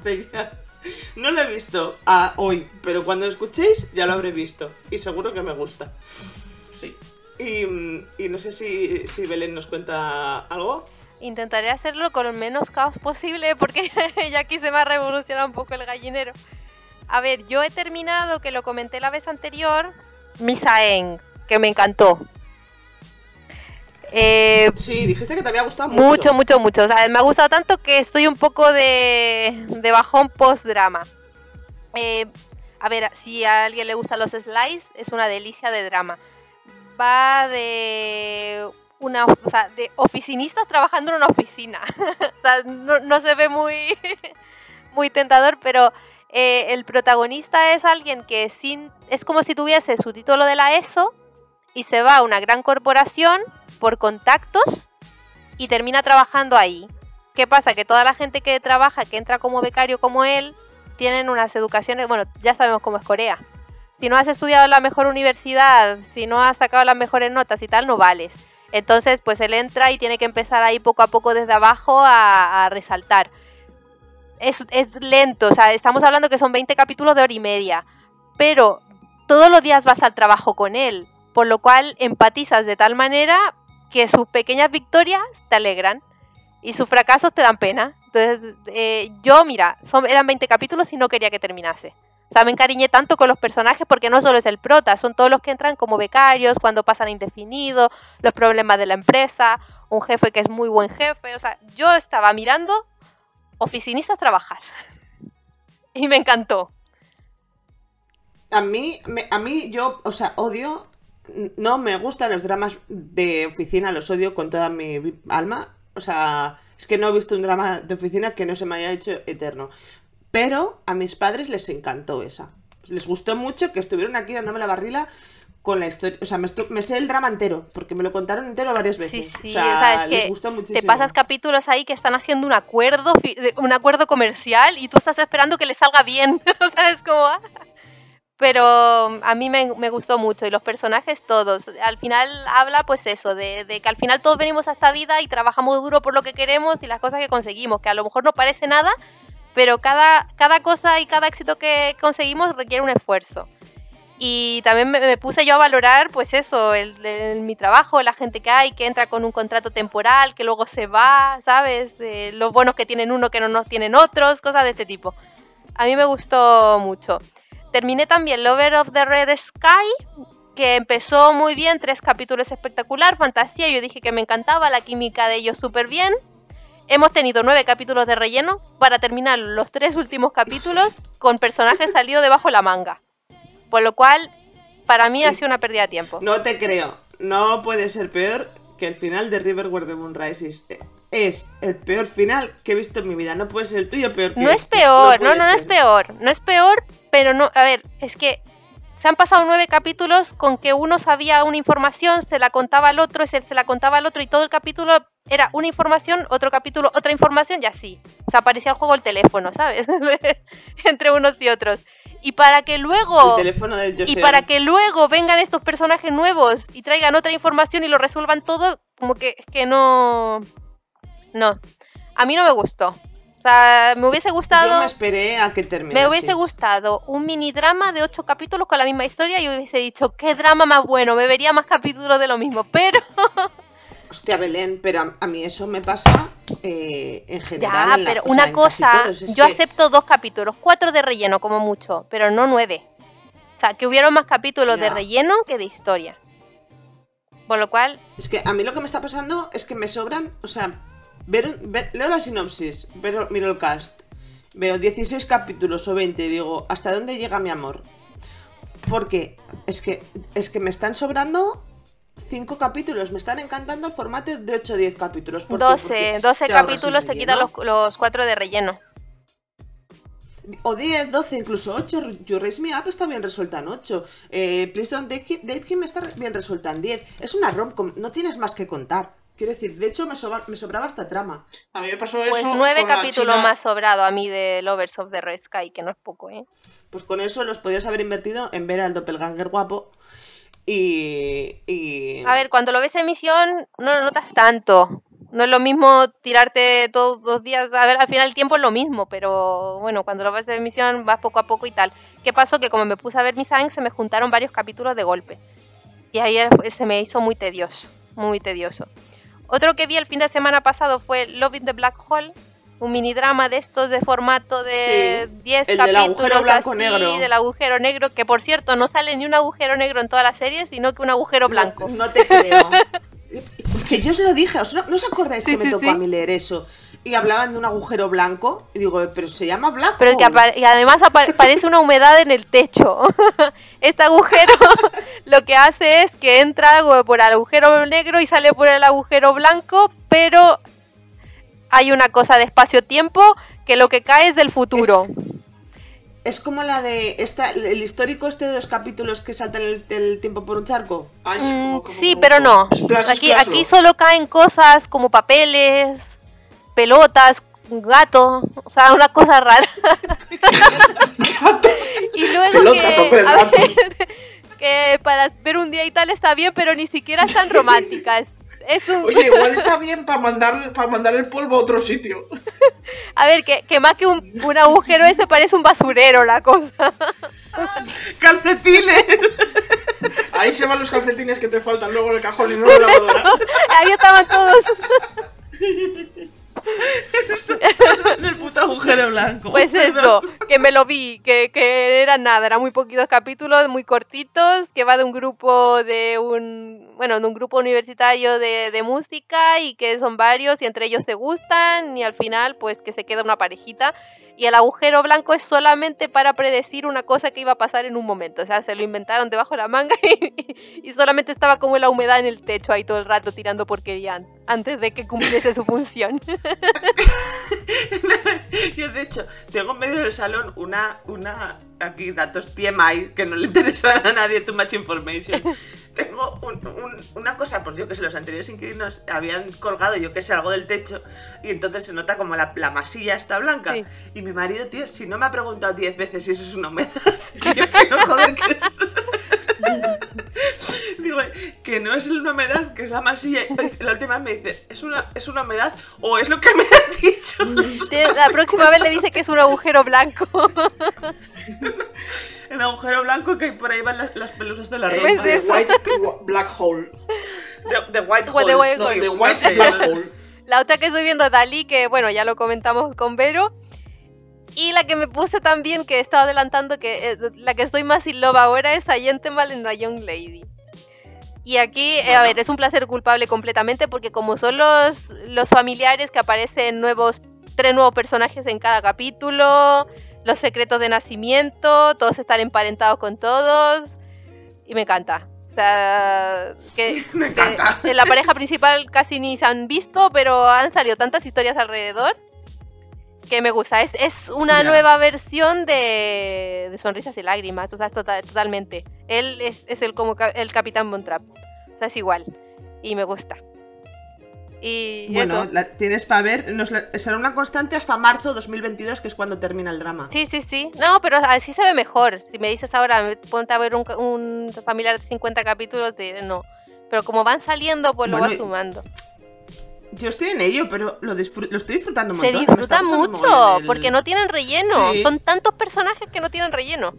No lo he visto a hoy, pero cuando lo escuchéis ya lo habré visto. Y seguro que me gusta. Sí. Y, y no sé si, si Belén nos cuenta algo. Intentaré hacerlo con el menos caos posible porque ya aquí se me ha revolucionado un poco el gallinero. A ver, yo he terminado, que lo comenté la vez anterior, Misaeng, que me encantó. Eh, Sí, dijiste que te había gustado mucho. mucho, mucho, mucho. O sea, me ha gustado tanto que estoy un poco de, de bajón post-drama. Eh, a ver, si a alguien le gustan los slice, es una delicia de drama. Va de una, o sea, de oficinistas trabajando en una oficina. o sea, no, no se ve muy, muy tentador, pero eh, el protagonista es alguien que sin, es como si tuviese su título de la ESO y se va a una gran corporación por contactos y termina trabajando ahí. ¿Qué pasa? Que toda la gente que trabaja, que entra como becario como él, tienen unas educaciones, bueno, ya sabemos cómo es Corea. Si no has estudiado en la mejor universidad, si no has sacado las mejores notas y tal, no vales. Entonces, pues él entra y tiene que empezar ahí poco a poco desde abajo a, resaltar. Es, es lento, o sea, estamos hablando que son 20 capítulos de hora y media, pero todos los días vas al trabajo con él, por lo cual empatizas de tal manera que sus pequeñas victorias te alegran y sus fracasos te dan pena. Entonces, eh, yo, mira, son, eran 20 capítulos y no quería que terminase. O sea, me encariñé tanto con los personajes porque no solo es el prota, son todos los que entran como becarios, cuando pasan a indefinido, los problemas de la empresa, un jefe que es muy buen jefe. O sea, yo estaba mirando oficinistas trabajar. Y me encantó. A mí, me- a mí, yo, o sea, odio, no me gustan los dramas de oficina, los odio con toda mi alma. O sea, es que no he visto un drama de oficina que no se me haya hecho eterno. Pero a mis padres les encantó esa. Les gustó mucho que estuvieron aquí dándome la barrila con la historia. O sea, me, sé el drama entero, porque me lo contaron entero varias Sí, veces. sí, o sea, o sea, es les que gustó te pasas capítulos ahí que están haciendo un acuerdo, un acuerdo comercial y tú estás esperando que le salga bien. o sea, es como... Pero mm, a mí me, me gustó mucho y los personajes todos. Al final habla pues eso, de, que al final todos venimos a esta vida y trabajamos duro por lo que queremos y las cosas que conseguimos, que a lo mejor no parece nada, pero cada, cada cosa y cada éxito que conseguimos requiere un esfuerzo. Y también me, puse yo a valorar, pues eso, el, mi trabajo, la gente que hay, que entra con un contrato temporal, que luego se va, ¿sabes? Los bonos que tienen uno que no nos tienen otros, cosas de este tipo. A mí me gustó mucho. Terminé también Lover of the Red Sky, que empezó muy bien, tres capítulos espectacular, fantasía, yo dije que me encantaba, la química de ellos súper bien. Hemos tenido nueve capítulos de relleno para terminar los tres últimos capítulos con personajes salidos debajo de la manga. Por lo cual, para mí ha sido una pérdida de tiempo. No te creo. No puede ser peor que el final de River Where the Moon Rises. Eh, Es el peor final que he visto en mi vida. No puede ser el tuyo peor que No es este. peor, no, no, no es ser. peor, no es peor, pero no, a ver, es que se han pasado nueve capítulos con que uno sabía una información, se la contaba al otro, se la contaba al otro y todo el capítulo era una información, otro capítulo, otra información y así. O sea, aparecía el juego el teléfono, ¿sabes? Entre unos y otros. Y para que luego... El teléfono del Y para que luego vengan estos personajes nuevos y traigan otra información y lo resuelvan todo, como que es que no. No. A mí no me gustó. O sea, me hubiese Yo gustado. me esperé a que terminase. Me hubiese gustado un mini drama de ocho capítulos con la misma historia y hubiese dicho, qué drama más bueno, me vería más capítulos de lo mismo. Pero Hostia, Belén, pero a, mí eso me pasa eh, en general. ya, en la- pero sea, una cosa, todos. Yo que- acepto dos capítulos, cuatro de relleno como mucho, pero no nueve. O sea, que hubieron más capítulos de relleno que de historia. Por lo cual, Es que a mí lo que me está pasando es que me sobran, o sea, ver, ver- leo la sinopsis, pero miro el cast, veo 16 capítulos o 20 y digo, ¿hasta dónde llega mi amor? Porque es que, es que me están sobrando 5 capítulos, me están encantando el formato de 8 o 10 capítulos. ¿Por qué? 12, Porque 12 te capítulos te quitan los, los 4 de relleno. O 10, 12, incluso 8. You Raise Me Up está bien resuelta en 8. Eh, Please Don't Date Him, Date Him está bien resuelta en 10. Es una rom-com, no tienes más que contar. Quiero decir, de hecho me, sobra- me sobraba esta trama. A mí me pasó Pues eso. nueve con la capítulos más sobrado a mí de Lovers of the Red Sky, que no es poco, ¿eh? Pues con eso los podías haber invertido en ver al doppelganger guapo. Y. y... A ver, cuando lo ves en emisión no lo notas tanto. No es lo mismo tirarte todos los días. A ver, al final el tiempo es lo mismo, pero bueno, cuando lo ves en emisión vas poco a poco y tal. ¿Qué pasó? Que como me puse a ver mis se me juntaron varios capítulos de golpe. Y ahí se me hizo muy tedioso, muy tedioso. Otro que vi el fin de semana pasado fue Love in the Black Hole, un mini drama de estos de formato de Sí, 10 el del capítulos agujero blanco así, negro. del agujero negro, que por cierto no sale ni un agujero negro en toda la serie, sino que un agujero blanco. No, no te creo. que yo os lo dije, ¿os- ¿no os acordáis Sí, que me sí, tocó a mí leer eso? Y hablaban de un agujero blanco. Y digo, pero se llama Black Pero que Hole". apa- y además apa- parece una humedad en el techo. este agujero lo que hace es que entra güey, por el agujero negro y sale por el agujero blanco, pero hay una cosa de espacio-tiempo que lo que cae es del futuro. Es como la de esta, el histórico este de dos capítulos que saltan el, el tiempo por un charco. Ay, Mm, como- como- sí, como- pero no. Splash, Aquí, splash, aquí lo. solo caen cosas como papeles, pelotas, un gato, o sea, una cosa rara. y luego Pelota, que, papel, a que para ver un día y tal está bien, pero ni siquiera es tan romántica. Es, es un, Oye, igual está bien para mandar, para mandar el polvo a otro sitio. a ver, que, que más que un, un agujero ese parece un basurero la cosa. ¡Calcetines! Ahí se van los calcetines que te faltan luego en el cajón y no en la lavadora. Ahí estaban todos. en el puto agujero blanco. Pues eso, que me lo vi, que, que era nada, eran muy poquitos capítulos, muy cortitos, que va de un grupo de un, bueno, de un grupo universitario de, de música y que son varios y entre ellos se gustan y al final pues que se queda una parejita. Y el agujero blanco es solamente para predecir una cosa que iba a pasar en un momento, o sea, se lo inventaron debajo de la manga y, y solamente estaba como la humedad en el techo ahí todo el rato tirando porquería antes de que cumpliese su función. Yo, de hecho, tengo en medio del salón una, una, aquí datos TMI, que no le interesan a nadie, too much information. Tengo un- un- una cosa, pues yo que sé, los anteriores inquilinos habían colgado, yo que sé, algo del techo, y entonces se nota como la, la masilla está blanca. Sí. Y mi marido, tío, si no me ha preguntado 10 veces si eso es una humedad, yo que no, joder, que es... Digo, que no es una humedad, que es la masilla. Y La última vez me dice, ¿es una, ¿es una humedad o es lo que me has dicho? Sí, La próxima vez le dice que es un agujero blanco. El agujero blanco que por ahí van las, las pelusas de la ropa. Pues The white black hole. White Hole. White No, Hole. the white Sí. black hole. La otra que estoy viendo es Dalí, que bueno, ya lo comentamos con Vero. Y la que me puse también, que he estado adelantando, que eh, la que estoy más in love ahora es a Gentleman en la Young Lady. Y aquí, eh, a ver, es un placer culpable completamente porque como son los, los familiares que aparecen nuevos, tres nuevos personajes en cada capítulo, los secretos de nacimiento, todos están emparentados con todos, y me encanta. O sea, que, Me encanta. en la pareja principal casi ni se han visto, pero han salido tantas historias alrededor que me gusta. Es, es una nueva versión de, de Sonrisas y Lágrimas, o sea, es tota- totalmente. Él es, es el, como el Capitán Bontrap, o sea, es igual. Y me gusta. Y Bueno, eso. la tienes para ver. nos la- será una constante hasta marzo 2022, que es cuando termina el drama. Sí, sí, sí. No, pero así se ve mejor. Si me dices ahora, ponte a ver un, un familiar de 50 capítulos, diré no. Pero como van saliendo, pues lo Bueno, vas y- sumando. Yo estoy en ello, pero lo, disfr- lo estoy disfrutando un Se disfruta mucho, el- porque no tienen relleno. Sí. Son tantos personajes que no tienen relleno.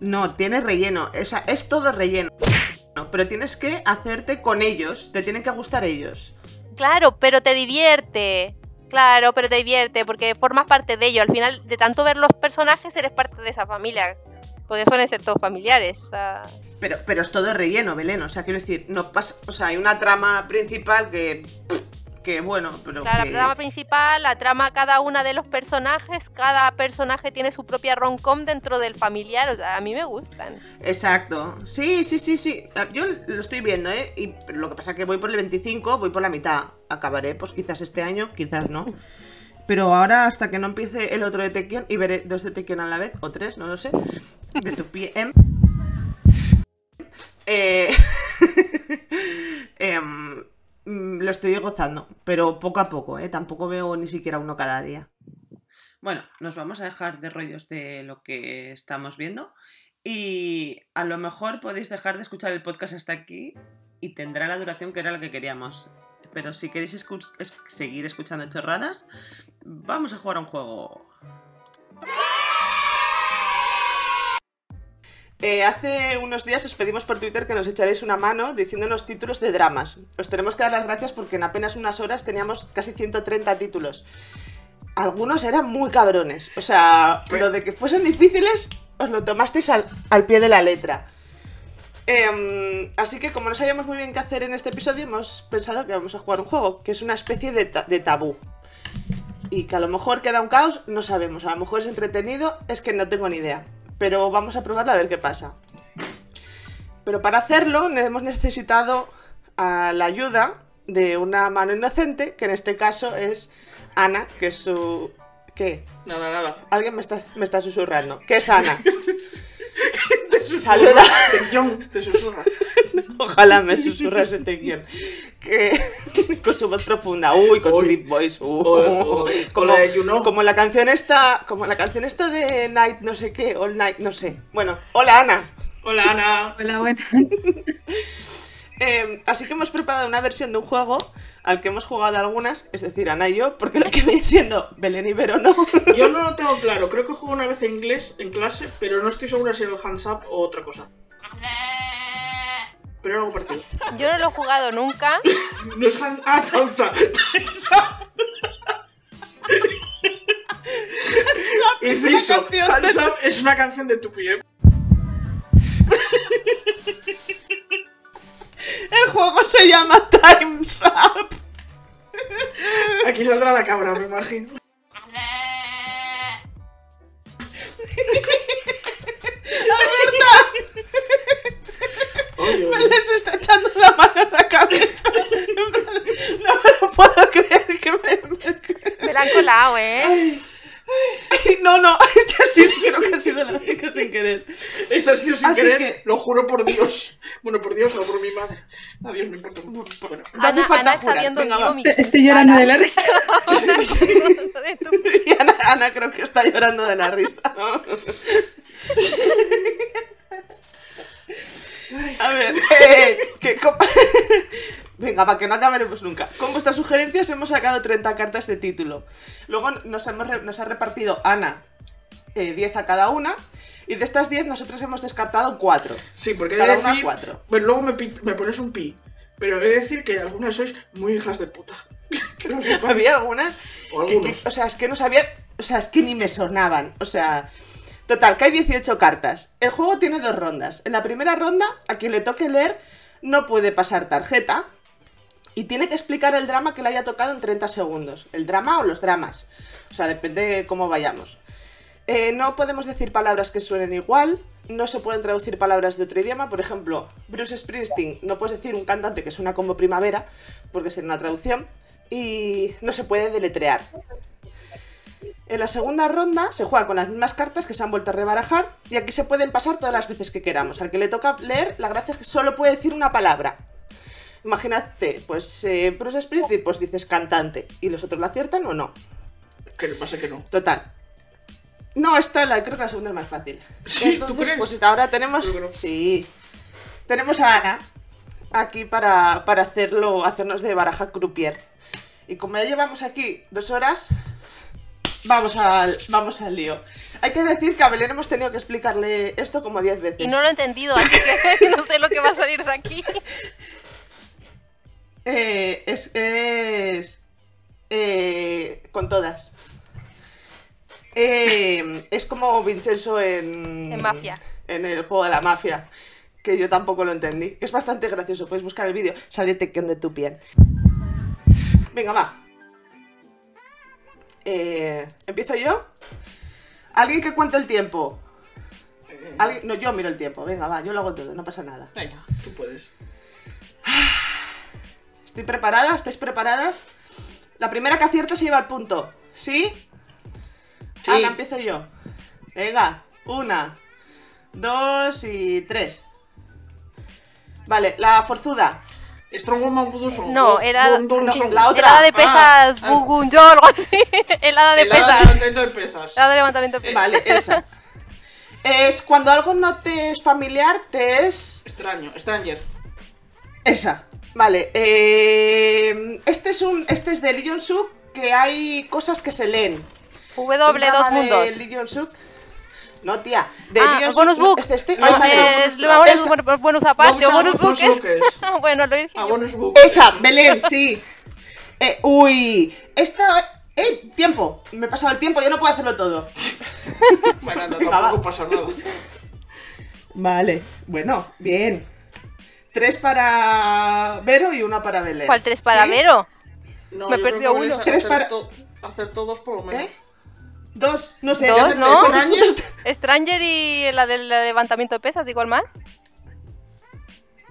No, tiene relleno. O sea, es todo relleno. No, pero tienes que hacerte con ellos. Te tienen que gustar ellos. Claro, pero te divierte. Claro, pero te divierte porque formas parte de ello. Al final, de tanto ver los personajes, eres parte de esa familia. Porque suelen ser todos familiares. O sea, Pero, pero es todo relleno, Belén. O sea, quiero decir, no pasa. O sea, hay una trama principal que. Que bueno, pero. claro, que- la trama principal, la trama cada una de los personajes, cada personaje tiene su propia rom-com dentro del familiar. O sea, a mí me gustan. Exacto. Sí, sí, sí, sí. Ah, Yo lo estoy viendo, ¿eh? Y lo que pasa es que voy por el 25, voy por la mitad. Acabaré, pues quizás este año, quizás no. Pero ahora, hasta que no empiece el otro de Tekken, y veré dos de Tekken a la vez, o tres, no lo sé, de tu PM. Eh, em, lo estoy gozando, pero poco a poco, ¿eh? Tampoco veo ni siquiera uno cada día. Bueno, nos vamos a dejar de rollos de lo que estamos viendo. Y a lo mejor podéis dejar de escuchar el podcast hasta aquí y tendrá la duración que era la que queríamos. Pero si queréis seguir escuchando chorradas, vamos a jugar a un juego. Eh, hace unos días os pedimos por Twitter que nos echaréis una mano diciéndonos títulos de dramas. Os tenemos que dar las gracias porque en apenas unas horas teníamos casi 130 títulos. Algunos eran muy cabrones. O sea, lo de que fuesen difíciles, os lo tomasteis al, al pie de la letra. Em, así que como no sabíamos muy bien qué hacer en este episodio, hemos pensado que vamos a jugar un juego, que es una especie de, ta- de tabú. Y que a lo mejor queda un caos, no sabemos. A lo mejor es entretenido, es que no tengo ni idea. Pero vamos a probarlo a ver qué pasa. Pero para hacerlo hemos necesitado a la ayuda de una mano inocente, que en este caso es Ana, que es su... ¿Qué? Nada, nada. Alguien me está, me está susurrando. ¿Qué es Ana? Te susurra. Saluda. Te- te susurra. Ojalá me susurrase Tequion. Que con su voz profunda. Uy, con su Uy. deep voice. O- o- o como, la de You Know. como la canción esta. Como la canción esta de Night, no sé qué, All Night, no sé. Bueno, hola Ana. Hola, Ana. Hola, buenas. Eh, así que hemos preparado una versión de un juego al que hemos jugado algunas, es decir, Ana y yo, porque lo que viene siendo Belén y Vero no. Yo no lo tengo claro. Creo que jugué una vez en inglés en clase, pero no estoy segura si era el hands up o otra cosa. Pero algo parecido. Yo no lo he jugado nunca. No es hands Ah, thumbs up. Thumbs up. Inciso, Hands Up es una canción de 2PM. El juego se llama Time's Up. Aquí saldrá la cabra, me imagino. Oye, oye. Belén se está echando la mano en la cabeza. No me lo puedo creer que me... Me la han colado, ¿eh? Ay, No, no, esta sí creo que ha sido la única sin querer. Esto ha sido sin Así querer, que- lo juro por Dios. Bueno, por Dios o por mi madre. Adiós, no importa. Bueno, Ana, falta Ana está jurar. viendo Venga, mi Estoy llorando cara. de la risa. Ana, Ana creo que está llorando de la risa, ¿no? A ver, eh, que Venga, para que no acabaremos nunca. Con vuestras sugerencias hemos sacado 30 cartas de título. Luego nos, hemos nos ha repartido Ana eh, 10 a cada una. Y de estas 10 nosotros hemos descartado 4. Sí, porque he Cada de una decir. cuatro. Bueno, luego me, pones un pi. Pero he de decir que algunas sois muy hijas de puta. que sepáis. Había algunas O que- o sea, es que no sabía. O sea, es que ni me sonaban. O sea. Total, que hay 18 cartas. El juego tiene dos rondas. En la primera ronda, a quien le toque leer, no puede pasar tarjeta. Y tiene que explicar el drama que le haya tocado en 30 segundos. El drama o los dramas. O sea, depende de cómo vayamos. Eh, no podemos decir palabras que suenen igual. No se pueden traducir palabras de otro idioma. Por ejemplo, Bruce Springsteen. No puedes decir un cantante que suena como primavera, porque sería una traducción. Y no se puede deletrear. En la segunda ronda se juega con las mismas cartas que se han vuelto a rebarajar. Y aquí se pueden pasar todas las veces que queramos. Al que le toca leer, la gracia es que solo puede decir una palabra. Imagínate, pues eh, Bruce Springsteen, pues dices cantante. ¿Y los otros la aciertan o no? Que le pasa que no. Total. No, esta la, creo que la segunda es más fácil. Sí, ¿tú Entonces, crees? pues ahora tenemos. Sí. Tenemos a Ana aquí para, para hacerlo, hacernos de baraja croupier. Y como ya llevamos aquí dos horas, vamos al, vamos al lío. Hay que decir que a Belén hemos tenido que explicarle esto como diez veces. Y no lo he entendido, así que no sé lo que va a salir de aquí. Eh, es. es eh, con todas. Eh, es como Vincenzo en. En Mafia. En el juego de la mafia. Que yo tampoco lo entendí. Es bastante gracioso. Puedes buscar el vídeo. Sale Tekken de tu piel. Venga, va. Eh, ¿Empiezo yo? ¿Alguien que cuente el tiempo? ¿Alguien? No, yo miro el tiempo. Venga, va. Yo lo hago todo. No pasa nada. Venga, tú puedes. ¿Estoy preparada? ¿Estáis preparadas? La primera que acierta se lleva el punto. ¿Sí? Sí. Ana, empiezo yo. Venga, una, dos y tres. Vale, la forzuda. Strong Woman. No, era- Don Don no, Song. la otra. Helada de Ah, pesas, ah. Bugunjo o algo así. Helada de El hada de pesas. levantamiento de pesas. Helada de levantamiento de pesas. Vale, esa. Es cuando algo no te es familiar, te es... Extraño, Stranger. Esa. Vale. eh, Este es un... Este es de Lee Jong-suk, que hay cosas que se leen. W dos de mundos. Lee Jong-suk. No, tía. De Ah, Lee Jong-suk, bonus no, book. Este, este, No, ay, es-. Es lo ahora es Esa. bueno, bonus aparte o Bonus- book. Bueno, lo dije Ah, yo. bonus book. Esa. Belén, sí. Eh, uy, esta... ¡Eh! Tiempo. Me he pasado el tiempo, yo no puedo hacerlo todo. Bueno, Venga, tampoco pasa nada. Vale, bueno, bien. Tres para Vero y una para Belén. ¿Cuál tres para ¿Sí? Vero? No, Me perdió uno. Tres para- acertó- acertó dos por lo menos. ¿Eh? Dos, no sé. Dos, ¿no? Stranger, Stranger y la del levantamiento de pesas, igual más.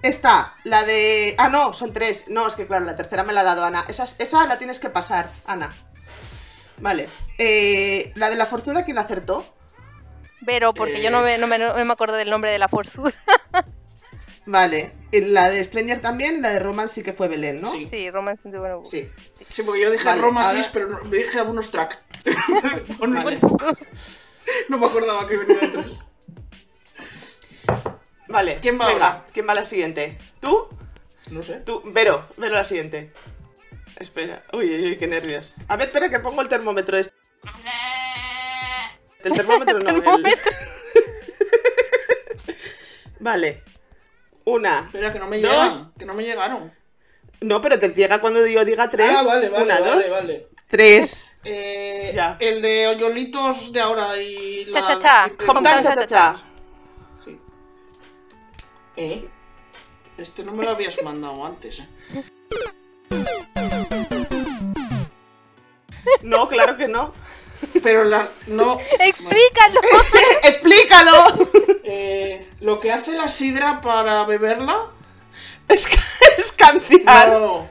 Está la de. Ah, no, son tres. No, es que claro, la tercera me la ha dado Ana. Esa, esa la tienes que pasar, Ana. Vale. Eh, la de la forzuda, ¿quién la acertó? Pero porque yo no me, no, me, no me acuerdo del nombre de la forzuda. Vale. Y La de Stranger también, la de Roman sí que fue Belén, ¿no? Sí. Sí, Romance the Bueno. Sí. Sí, porque yo dije Vale, Roma ahora- 6, pero no- me dije algunos track. Pon- Vale. No me acordaba que venía de tres. Vale. ¿Quién va Venga, ahora? ¿quién va a la siguiente? ¿Tú? No sé. Tú, Vero, Vero la siguiente. Espera. Uy, uy, uy, qué nervios. A ver, espera que pongo el termómetro este. El termómetro no, el- Vale. Una. Espera, que no me Dos. llegan. Que no me llegaron. No, pero te llega cuando yo diga tres. Ah, vale, vale, Una, vale, dos, vale. tres. Eh, Ya. El de hoyolitos de ahora y la... Cha, cha, cha. y- Hometown cha cha cha. Sí. ¿Eh? Este no me lo habías mandado antes, eh. No, claro que no. Pero la... No... ¡Explícalo! ¡Explícalo! Eh, lo que hace la sidra para beberla... Es, escanciar. No...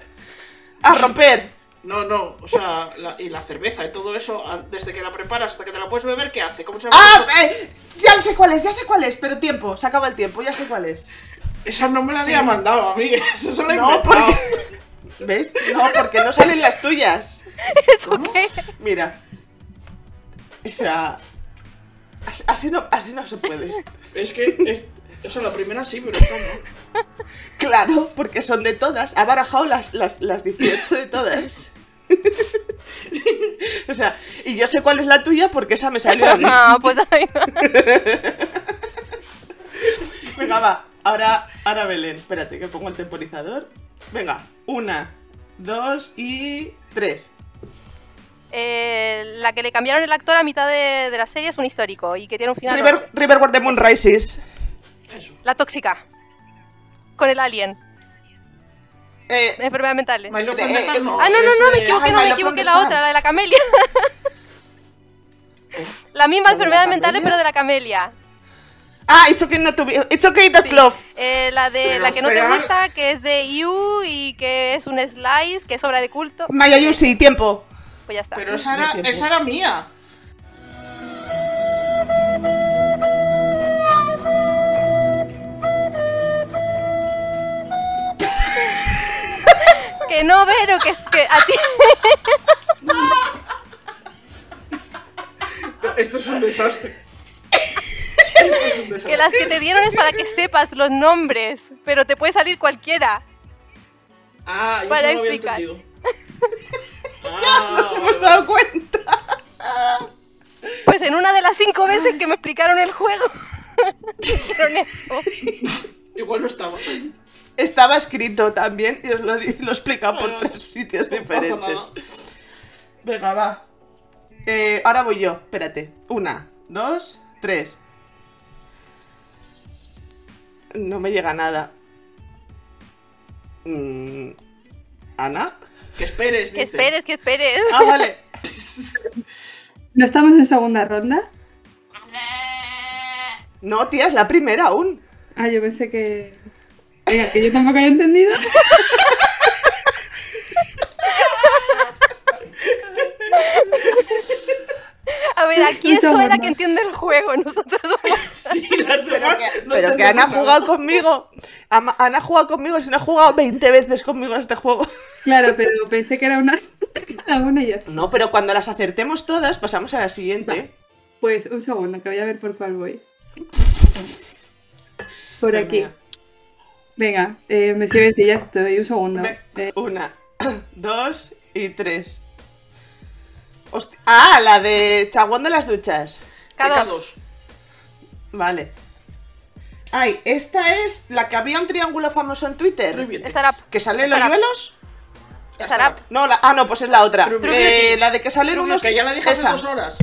A romper. No, no, o sea, la- y la cerveza y todo eso, desde que la preparas hasta que te la puedes beber, ¿qué hace? ¿Cómo se llama? ¡Ah! eh, ya sé cuál es, ya sé cuál es. Pero tiempo, se acaba el tiempo, ya sé cuál es. Esa no me la había mandado a mí, eso se lo he No, inventado. porque. ¿Ves? No, porque no salen las tuyas. ¿Cómo? Mira. O sea. as- Así no, así no se puede. Es que, es, eso, la primera sí, pero esta no. Claro, porque son de todas. Ha barajado las, las, las 18 de todas. O sea, y yo sé cuál es la tuya porque esa me salió a mí. Ah, pues ahí va. Venga, va. Ahora, ahora Belén. Espérate, que pongo el temporizador. Venga, una, dos y tres. Eh, la que le cambiaron el actor a mitad de, de la serie es un histórico y que tiene un final. River, River Where the Moon Rises. La tóxica. Con el alien. Eh, Enfermedades mentales. Eh. Ah, no, no, no, me equivoqué, no me equivoqué, the la otra, la de la camelia. la misma ¿La de la enfermedades mentales, camelia? pero de la camelia. ah, it's okay not to be. It's okay, that's love. Eh, la de Pero la que no te gusta, que es de You y que es un slice, que es obra de culto. Mayayusi, tiempo. Pues ya está. Pero esa era, esa era mía. Que no, Vero, que, que a ti. Esto es un desastre. Esto es un que desastre. las que te dieron es para que sepas los nombres, pero te puede salir cualquiera. Ah, yo para eso no lo había explicar. entendido. Ah, Nos hemos dado cuenta. Pues en una de las cinco veces que me explicaron el juego, dijeron eso. vale. Igual no estaba. Estaba escrito también y os lo, lo he explicado por Bueno, tres sitios diferentes. Venga, va. Eh, ahora voy yo, espérate. Una, dos, tres. No me llega nada. Mm, ¿Ana? Que esperes, Que dice. esperes, que esperes. Ah, vale. ¿No estamos en segunda ronda? No, tía, es la primera aún. Ah, yo pensé que. Venga, que yo tampoco había entendido. A ver, aquí es Eso Zoe la normal. que entiende el juego, nosotros somos... Sí, las Pero demás que, no pero que Ana ha jugado conmigo. Ana ha jugado conmigo, si no ha jugado 20 veces conmigo a este juego. Claro, pero pensé que era una. cada una ya. No, pero cuando las acertemos todas, pasamos a la siguiente. Pues un segundo, que voy a ver por cuál voy. Por aquí. Venga, eh, me sigue ya estoy. Un segundo. Eh, Una, dos y tres. Hosti- ah, la de Chaguán de las duchas. K2. K2. Vale. Ay, esta es la que había un triángulo famoso en Twitter. Beauty. Startup. ¿Que salen los Startup. yuelos? Startup. No, la, ah, no, pues es la otra. Eh, la de que salen True unos. Que ya la dije hace dos horas.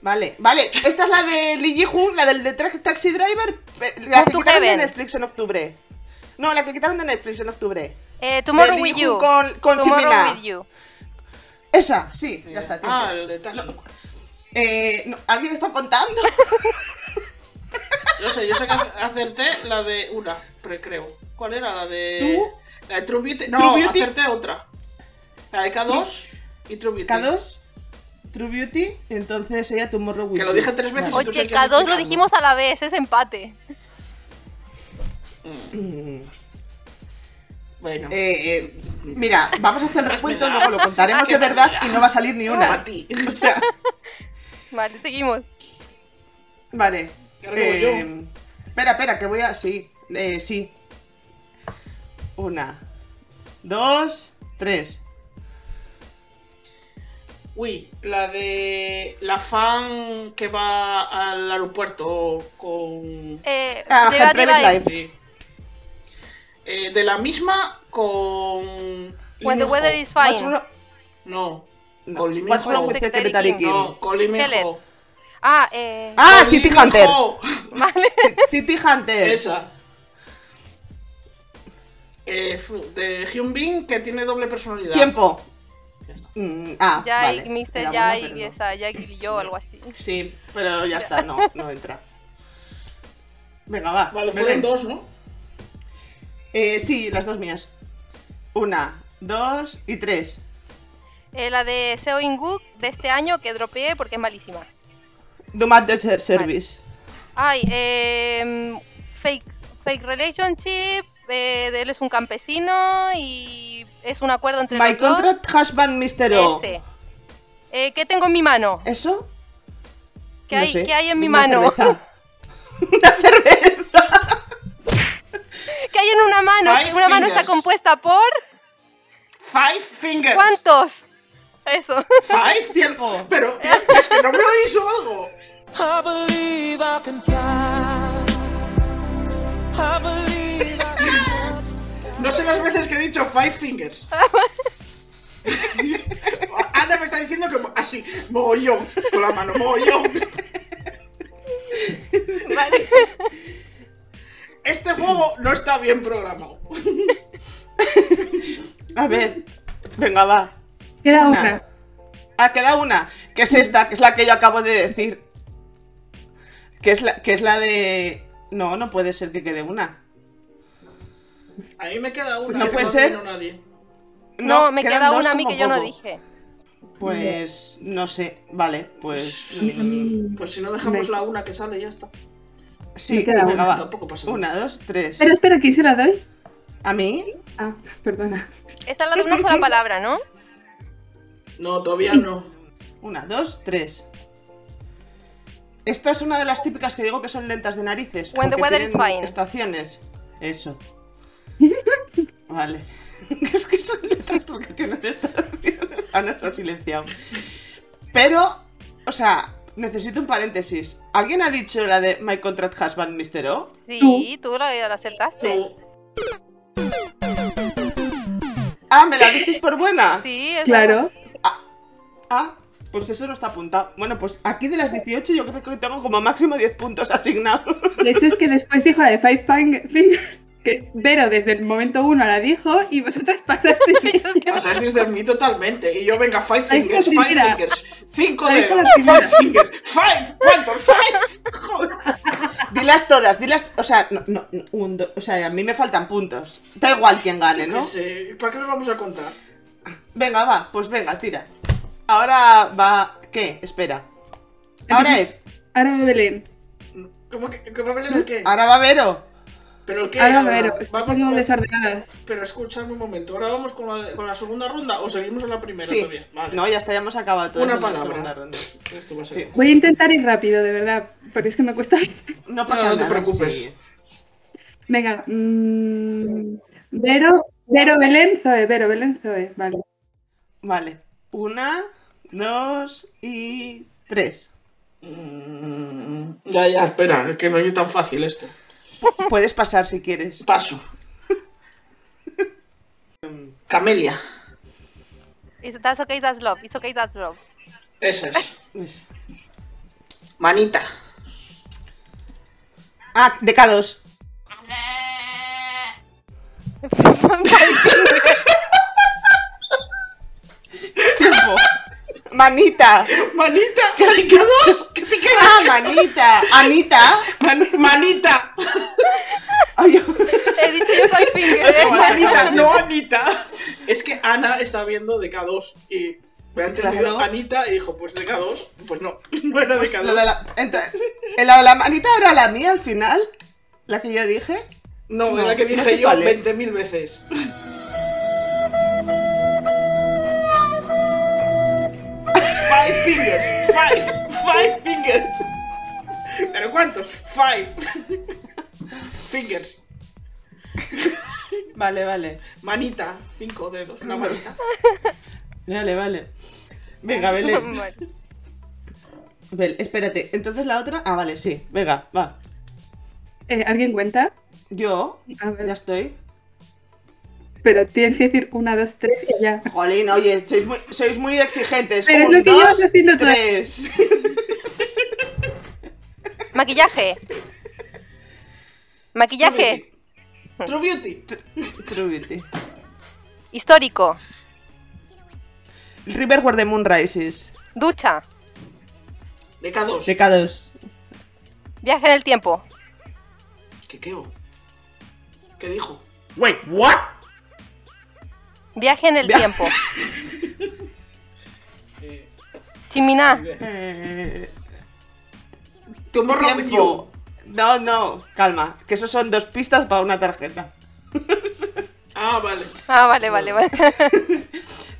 Vale, vale. Esta es la de Lee Ji-hoon, la del de Tra- Taxi Driver. La que quitaron de. Netflix en octubre. No, la que quitaron de Netflix en octubre. Eh, tomorrow De with you. Con- con tomorrow Chimina. with you. Esa, sí, ya está. tiempo. Ah, el de. Eh, no, ¿Alguien está contando? Yo sé, yo sé que acerté la de una, pero creo. ¿Cuál era? La de. ¿Tú? La de True Beauty. No, True Beauty. otra. La de K2 y True Beauty. K2, True Beauty, entonces ella Tomorrow With Que lo dije tres veces. Vale. Oye, seguías K2 lo dijimos a la vez, es empate. Mm. Bueno. Eh, eh, mira, vamos a hacer el recuento, Me da. luego lo contaremos de verdad y no va a salir ni una. Para ti. O sea, Vale, seguimos. vale. Eh, espera, espera, que voy a. Sí, eh, sí. Una, dos, tres. Uy, la de la fan que va al aeropuerto con... Eh, Ah. Life. Sí. Eh, de la misma con... When the weather is fine. No, no, con Lee What's wrong with Secretary Kim? No, con. Ah, eh. Ah, City Hunter. Vale. City Hunter. Esa. Eh, de Hyun Bin que tiene doble personalidad. Tiempo. Ya está. Mm, ah, Jai, vale. Mr. Era Jai, buena, pero no. esa, Jai y yo, algo así. Sí, pero ya está, no, no entra. Venga, va. Vale, fueron dos, ¿no? Eh, sí, las dos mías. Una, dos y tres. Eh, la de Seo In-guk de este año que dropeé porque es malísima. Do Mad Desert Service. Ay, eh, fake, fake relationship, eh, de él es un campesino y es un acuerdo entre My los dos. Contract Husband Mr. O. Ese. Eh, ¿Qué tengo en mi mano? ¿Eso? ¿Qué, No hay, sé. ¿Qué hay en mi Una mano? cerveza. Una cerveza. ¿Qué hay en una mano? Five una mano está fingers. compuesta por... Five fingers. ¿Cuántos? Eso. Five Tiempo. Pero es que no me oís o algo. I believe I can fly. I believe I. No sé las veces que he dicho five fingers. Ana me está diciendo que así, mogollón, con la mano, mogollón. Vale. Este juego no está bien programado. A ver. Venga, va. Queda Una. una. Ah, queda una. Que es esta, que es la que yo acabo de decir. Que es la, que es la de. No, no puede ser que quede una. A mí me queda una. No que puede no ser. nadie. No, me queda una a mí que yo no dije. Pues no sé, vale, pues. Mí- Pues si no dejamos Me- la una que sale, ya está. Sí, me queda venga, una. va. Tampoco pasa nada. Una, dos, tres. Espera, espera, ¿quién se la doy? ¿A mí? Ah, perdona. Esta es la de una sola palabra, ¿no? No, todavía no. Una, dos, tres. Esta es una de las típicas que digo que son lentas de narices. When the weather is fine. Estaciones. Eso. Vale. es que son lentas porque tienen estaciones. Ana se ha silenciado. Pero, o sea, necesito un paréntesis. ¿Alguien ha dicho la de My Contract Husband, Mr. O? Sí, tú la, la acertaste. Tú. Ah, ¿me la disteis por buena? Sí, es Claro. Ah, pues eso no está apuntado. Bueno, pues aquí de las 18 yo creo que tengo como máximo 10 puntos asignados. De hecho, es que después dijo la de Five Fing- Fingers, que Vero desde el momento uno la dijo y vosotras pasasteis. Pasasteis de mí totalmente. Y yo, venga, five fingers, five fingers. Cinco dedos, five fingers. Five, ¿cuántos? Five. Joder. Dilas todas, dilas. O sea, no, no, un, do- o sea, a mí me faltan puntos. Da igual quién gane, ¿no? sé, ¿Para qué nos vamos a contar? Venga, va, pues venga, tira. Ahora va. ¿Qué? Espera. Ahora es. Ahora Belén. ¿Cómo que, que va el qué? Ahora va Vero. ¿Pero qué? Ahora Ahora, Vero. vamos con- desordenadas. Pero escúchame un momento. ¿Ahora vamos con la, con la segunda ronda o seguimos en la primera Sí. todavía? Vale. No, ya está, ya hemos acabado todo. Una palabra. ronda. Esto va a ser. Sí. Voy a intentar ir rápido, de verdad, porque es que me cuesta. No pasa No, no te nada. preocupes. sí. Venga. mm, Vero, Vero Belén Zoe, Vero Belén Zoe, vale. Vale. Una, dos y tres. Mm, ya, ya, espera, es que no es tan fácil esto. Puedes pasar si quieres. Paso. Camelia. It's, that's okay, that's love. It's okay, that's love. Esa es. Pues- Manita. Ah, de K2. Manita. Manita, ¿qué dos? ¿Qué te? Ah, manita. Anita. Man- manita, He Ay, dicho yo five finger, ¿eh? manita, no Anita. Es que Ana está viendo DK2 y me ha entendido Claro. Anita y dijo, pues DK2. Pues no, no era Pues DK2. lo de la, ent- ¿eh, la de la manita era la mía al final. La que yo dije. No, No, era la que no dije sé yo cuál es. 20.000 veces. Five fingers, five, five fingers. ¿Pero cuántos? Five. Fingers. Vale, vale. Manita, cinco dedos, una manita. Vale, vale. Venga, Belén. Vale. Bel, espérate. Entonces la otra. Ah, vale, sí. Venga, va. Eh, ¿Alguien cuenta? Yo. A ver. Ya estoy. Pero tienes que decir una, dos, tres y ya. Jolín, oye, sois muy, sois muy exigentes. Pero es Un, lo que dos, llevas haciendo tres. Maquillaje. Maquillaje. True Beauty. True Beauty. Histórico. River Where the Moon Rises. Ducha. DK2. DK2. Viaje en el tiempo. ¿Qué qué? oh? ¿Qué dijo? Wait, what? Viaje en el Via- tiempo. Chiminá. Eh, you. tiempo. No, no, calma. Que eso son dos pistas para una tarjeta. Ah, vale. Ah, vale, vale, vale.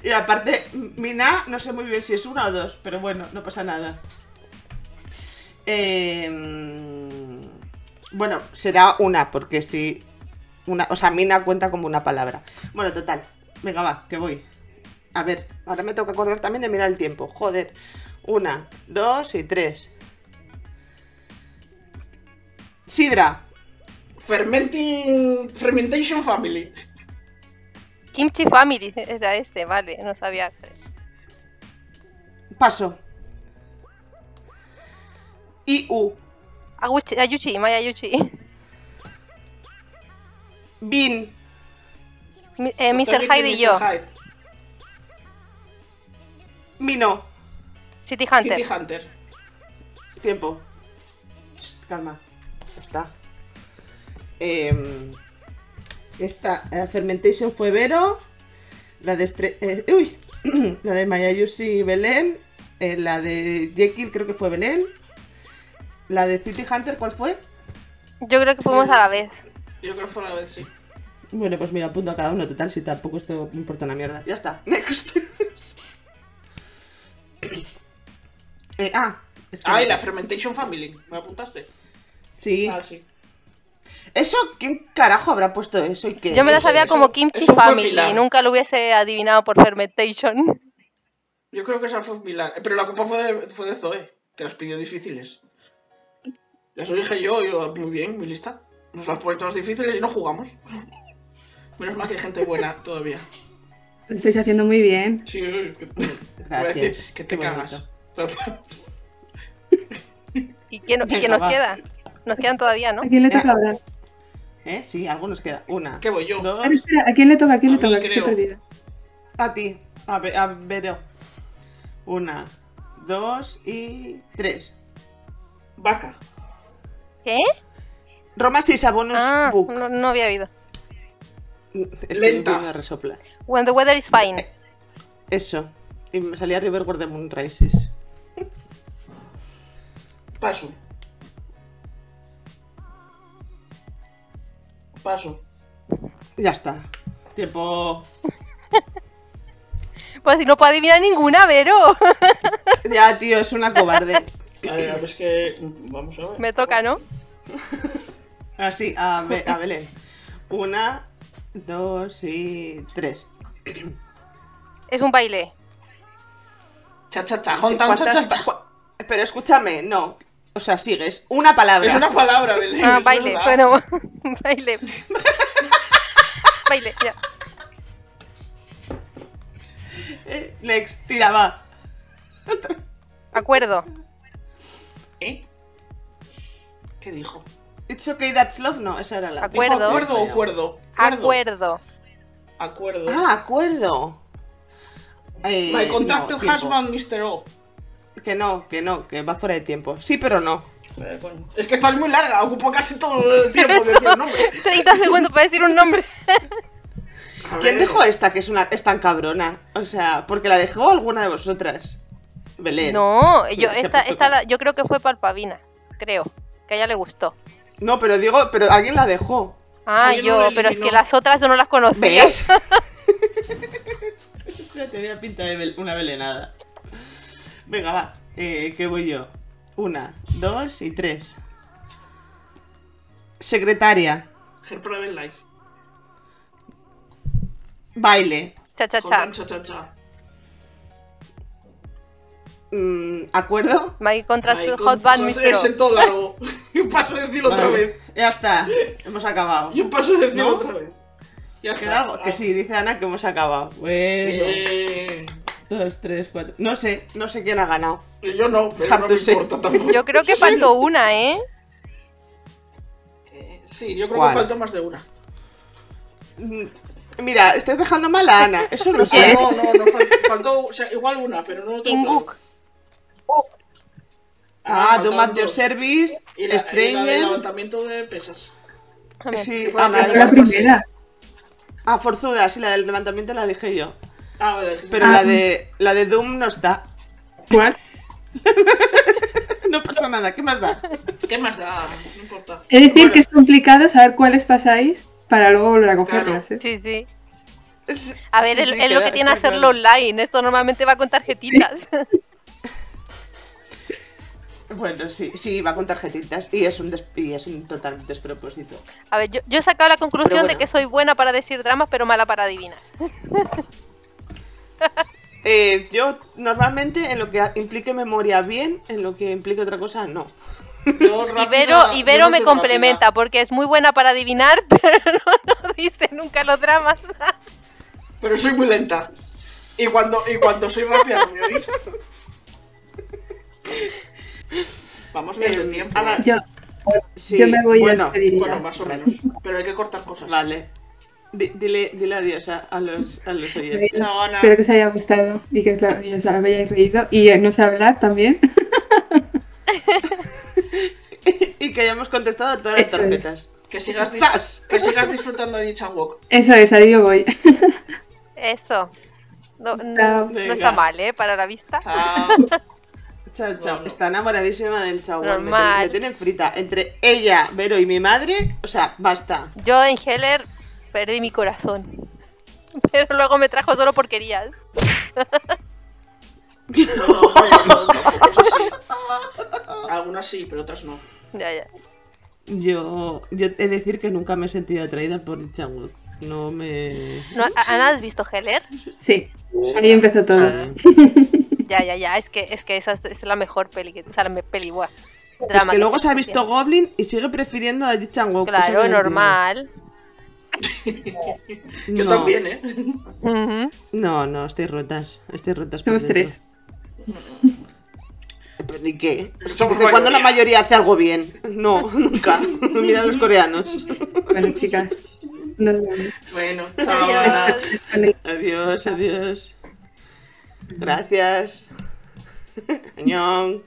Y aparte, Mina, no sé muy bien si es una o dos, pero bueno, no pasa nada. Eh, bueno, será una, porque si. Una, o sea, Mina cuenta como una palabra. Bueno, total. Venga, va, que voy. A ver, ahora me toca acordar también de mirar el tiempo. Joder. Una, dos y tres. Sidra. Fermenting. Fermentation Family. Kimchi Family era este, vale, no sabía. Paso. I, U. Aguchi, Ayuchi, Maya Ayuchi. Bin. Eh, Mr. Totalmente Hyde y yo. Hyde. Mino. City Hunter. Kitty Hunter. Tiempo. Ch, calma. Está. Em, esta eh, Fermentation fue Vero. La de Estre- eh, uy, la de Mayayushi Belén. eh, la de Jekyll creo que fue Belén. La de City Hunter, ¿cuál fue? Yo creo que fuimos a la vez. Yo creo que fue la vez, sí. Bueno, pues mira, apunto a cada uno, total, si tampoco esto me importa una mierda. Ya está, next. Eh, ah. Ah, y la Fermentation Family. ¿Me apuntaste? Sí. Ah, sí. ¿Eso? ¿Quién carajo habrá puesto eso y qué? Yo me la sabía eso- como Kimchi Family, Pilar. nunca lo hubiese adivinado por Fermentation. Yo creo que esa fue Pilar. Eh, Pero la culpa fue de, fue de Zoe, que las pidió difíciles. Las dije yo, y yo, muy bien, muy lista. Nos las ponen todas difíciles y no jugamos. Menos mal que hay gente buena todavía. Lo estáis haciendo muy bien. Sí, que, voy a Gracias, decir que te qué cagas. ¿Y Venga, nos va. queda? Nos quedan todavía, ¿no? ¿A quién le toca ahora? ¿Eh? Sí, algunos queda. Una. ¿Qué voy yo? Dos. Ahora, espera, ¿a quién le toca? ¿A quién A le toca? Estoy perdida. A ti. A ver, a ver. Una, dos y tres. Vaca. ¿Qué? Roma Sisa Bonus Ah, Book. no, no había oído. Estoy Lenta. volviendo a resoplar. When the weather is fine. Eso. Y me salía River Where the Moon Rises. Paso. Paso. Ya está. Tiempo. Pues si no puedo adivinar ninguna, Vero. Ya, tío, es una cobarde. A ver, a ver, es que. Vamos a ver. Me toca, ¿no? Así, a, Be- a Belén. Una, dos y tres. Es un baile. Cha cha cha, hontan, cha ¿Cuántas- cha cha. Pero escúchame, no. O sea, sigues. Una palabra. Es una palabra, Belén. Ah, baile. verdad. Bueno, baile. baile, ya. Eh, Next, tira, va. Acuerdo. ¿Eh? ¿Qué dijo? It's okay, that's love. No, esa era la. Acuerdo. ¿Dijo acuerdo o cuerdo? Acuerdo. Acuerdo. Ah, acuerdo. Eh, My Contracted no, tiempo. Husband, Mr. O. Que no, que no, que va fuera de tiempo. Sí, pero no. Eh. Es que esta es muy larga, ocupa casi todo el tiempo de decir el nombre. 30 segundos para decir un nombre. ¿Quién dejó esta que es, una, es tan cabrona? O sea, porque la dejó alguna de vosotras. Belén. No, yo, esta, esta la- yo creo que fue Palpavina. Creo. Que a ella le gustó. No, pero digo, pero alguien la dejó. Ah, yo, pero es que las otras yo no las conocía. ¿Ves? ya tenía pinta de bel- una belenada. Venga, va. Eh, ¿Qué voy yo? Una, dos y tres. Secretaria. Her Private Life. Baile. Cha, cha, cha. Cha, cha, cha. mm, ¿Acuerdo? My Contract con- Hot Band. Es en todo largo. Paso de decirlo otra vez. Ya está. Hemos acabado. Yo paso de decirlo ¿No? otra vez. Ya ¿Queda está. algo? Que sí, dice Ana que hemos acabado. Bueno. Eh, Dos, tres, cuatro. No sé, no sé quién ha ganado. yo no, pero no me importa tampoco. Yo creo que faltó una, ¿eh? Eh, Sí, yo creo ¿Cuál? que falta más de una. Mm, Mira, estás dejando mal a Ana. Eso no Ah, sé. no, no, no, fal- faltó o sea, igual una, pero no lo tengo Ah, faltaban Dom at Your. Service, Y la, y la Stranger. levantamiento de pesas. Sí, fue la primera. La primera. Ah, Forzuda, sí, la del levantamiento la dije yo. Ah, vale, dijiste- Pero Ah. la de la de Doom no está. ¿Cuál? No pasa nada, ¿qué más da? ¿Qué más da? No importa. De decir Bueno, que es complicado saber cuáles pasáis para luego volver a cogerlas. ¿eh? Sí, sí. A ver, Sí, es, sí, es lo que tiene hacerlo claro. online. Esto normalmente va con tarjetitas. Bueno, sí, sí, va con tarjetitas y es un, des- y es un total despropósito. A ver, yo, yo he sacado la conclusión de que soy buena para decir dramas, pero mala para adivinar. Eh, yo normalmente en lo que implique memoria bien, en lo que implique otra cosa no. yo rápida- Ibero, yo Ibero no me complementa rápida. porque es muy buena para adivinar, pero no, no dice nunca los dramas. Pero soy muy lenta. Y cuando, y cuando soy rápida, ¿no me oís? Vamos Eh, tiempo. Ana, ¿eh? Yo, Sí, yo me voy bueno, a despedir. Bueno, más o menos. Pero hay que cortar cosas. Vale. Di- dile, dile adiós a, a los, a los oyentes. Adiós. Chao, Ana. Espero que os haya gustado y que claro, os hayáis reído. Y eh, no sé hablar también. y que hayamos contestado a todas las Eso es. tarjetas. Que sigas, que sigas disfrutando de dicha walk. Eso es, ahí yo voy. Eso. No, no- no está mal, ¿eh? Para la vista. Chao. Chao, chao. Bueno. Está enamoradísima del chavo. Me, me tienen frita. Entre ella, Vero y mi madre, o sea, basta. Yo en Heller perdí mi corazón. Pero luego me trajo solo porquerías. No, no, no. Algunas sí, pero otras no. Ya, ya. Yo, yo he de decir que nunca me he sentido atraída por Changwook. No me. No, Ana, ¿has visto Heller? Sí, ahí empezó todo. Ah, Ya, ya, ya. Es que, es que esa es, es la mejor peli. Que, o sea, la me- peli, buah. Es que luego se ha visto. Goblin y sigue prefiriendo a Ji Chang-wook. eso no Claro, normal. Yo No, también, ¿eh? No, no, estoy rotas. Estoy rotas. por Somos tres. ¿Pero ¿Y qué? ¿Desde cuándo la mayoría. hace algo bien? No, nunca. Mira a los coreanos. Bueno, chicas, nos vemos. Bueno, chao. Adiós, adiós. Gracias. Añón.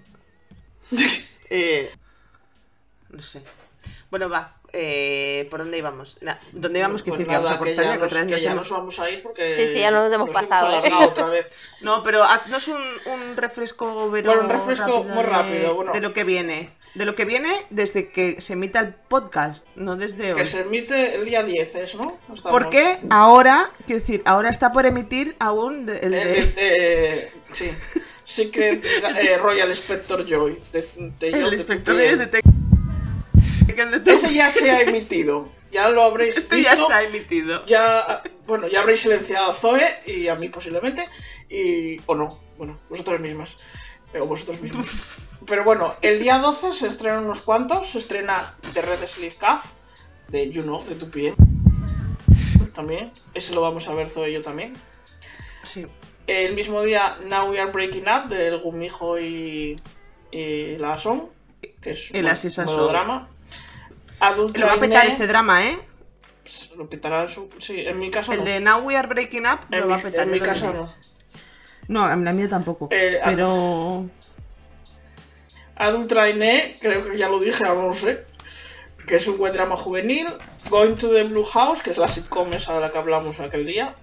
Eh, no sé. Bueno, va. Eh, ¿Por dónde íbamos? Na- ¿Dónde íbamos? Que Pues nada, a que ya, nos, que ya hemos- nos vamos a ir porque Sí, sí, ya nos hemos pasado, ¿eh? otra vez. No, pero haznos un, un refresco, Bueno, un refresco muy de- rápido, bueno. De lo que viene. De lo que viene desde que se emita el podcast, no desde hoy. Que se emite el día 10, ¿es, no? Estamos- Porque ahora, quiero decir, ahora está por emitir aún de- el de- eh, eh, sí. Secret eh, Royal Spector Joy. De, de el Joy de. Ese ya se ha emitido. Ya lo habréis Este visto. ya se ha emitido. ya bueno ya habréis silenciado a Zoe y a mí posiblemente y o no bueno vosotras mismas eh, o vosotros mismos pero bueno el día 12 se estrenan unos cuantos se estrena The Red Sleeve Calf de You Know de tu pie también ese lo vamos a ver Zoe y yo también Sí. el mismo día Now We Are Breaking Up del Gumijo y, y la Son que es un melodrama Adult Lo va a petar este drama, ¿eh? lo petará su- sí en mi caso El no. de Now We Are Breaking Up En lo mi, va a petar. en mi casa no. No, la mía tampoco. Eh, pero. Adult Trainee, creo que ya lo dije, ahora no lo sé. Que es un buen drama juvenil. Going to the Blue House, que es la sitcom esa de la que hablamos aquel día.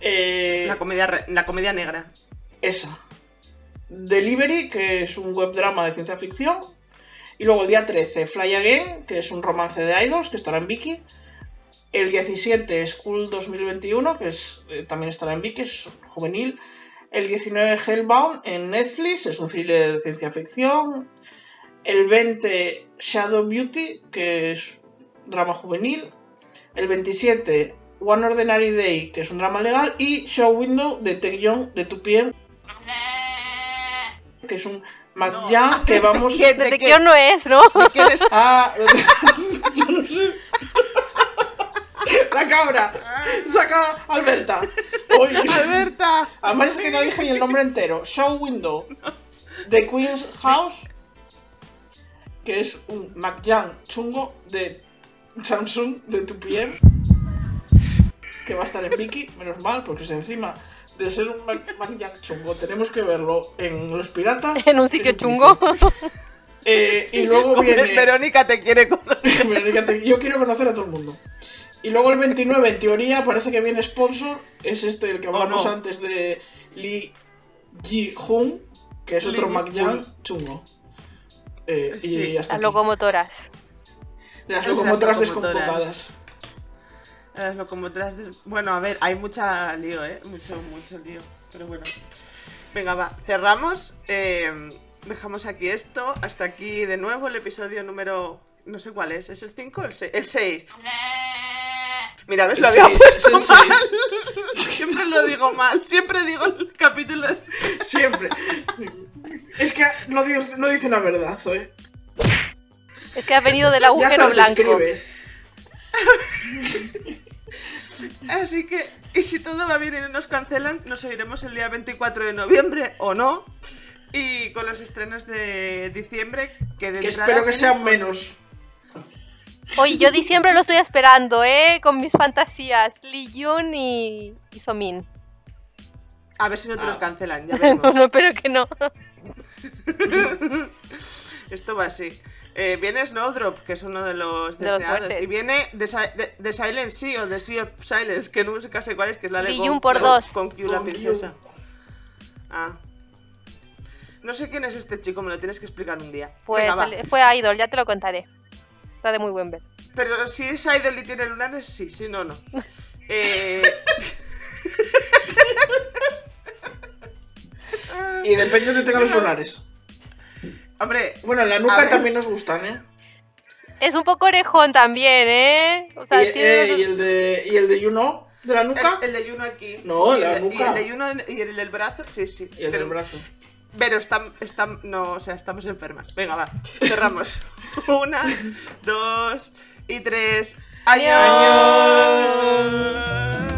Eh, La comedia, la comedia negra. esa. Delivery, que es un web drama de ciencia ficción. Y luego el día 13, Fly Again, que es un romance de idols, que estará en Viki. El 17, School 2021, que es, eh, también estará en Viki, es juvenil. El 19, Hellbound, en Netflix, es un thriller de ciencia ficción. El 20, Shadow Beauty, que es drama juvenil. El 27, One Ordinary Day, que es un drama legal. Y Show Window de Tech Young de 2PM, que es un McJam que vamos ¿Qué? ¿De Desde qué? que no es, ¿no? ¿Quién es? a... La cabra. Saca a Alberta. Uy. Alberta. Además es que no dije ni el nombre entero. Show Window. The Queen's House. Que es un McJam chungo de Samsung de 2PM. Que va a estar en Viki, menos mal, porque si encima de ser un Mac- chungo tenemos que verlo en Los Piratas. En un sitio chungo. Eh, y luego viene. Verónica te quiere conocer. Verónica, te- Yo quiero conocer a todo el mundo. Y luego el 29, en teoría, parece que viene sponsor. Es este, el que Oh, hablamos no. antes de Lee Ji-hoon, que es Lee otro. McJam chungo. Eh, y hasta Las aquí. locomotoras. De las locomotoras locomotoras. Las locomotoras de- Bueno, a ver, hay mucha lío, ¿eh? Mucho, mucho lío. Pero bueno. Venga, va. Cerramos. eh, dejamos aquí esto. Hasta aquí de nuevo el episodio número... No sé cuál es. ¿Es el 5 o el 6? El 6. Mira, ¿ves? Lo había seis, puesto es el mal. seis. Siempre lo digo mal. Siempre digo el capítulo... Siempre. es que no dice, no dice la verdad, ¿eh? Es que ha venido del Ya agujero hasta se blanco. escribe. Así que, y si todo va bien y no nos cancelan, nos oiremos el día 24 de noviembre o no. Y con los estrenos de diciembre, que de Que espero que sean menos. Oye, yo diciembre lo estoy esperando, ¿eh? Con mis fantasías. Lee Jun y, y Somin. A ver si no te los Ah. cancelan, ya No, veremos. no, pero que no. Esto va así. Eh, viene Snowdrop, que es uno de los De los deseados. y viene The, Si- The- The Silent Sea o The Sea of Silence, que nunca sé cuál es, que es la de Jun por dos. con Q, la princesa. Ah. No sé quién es este chico, me lo tienes que explicar un día. Pues Venga, va. el- fue Idol, ya te lo contaré. Está de muy buen ver. Pero si es idol y tiene lunares, sí, si no, no. Eh, Y depende de donde tengan los lunares. Hombre, Bueno, en la nuca también nos gustan, ¿eh? Es un poco orejón también, ¿eh? O sea, y, tiene- eh, y el de y el de Know, de la nuca el, el de Juno aquí. No, Sí, la el de- nuca. Y el de Juno y el del brazo, sí, sí. y el pero, del brazo. pero están, están, no, o sea, estamos enfermas. Venga, va, cerramos. Una, dos y tres. Adiós. ¡Año!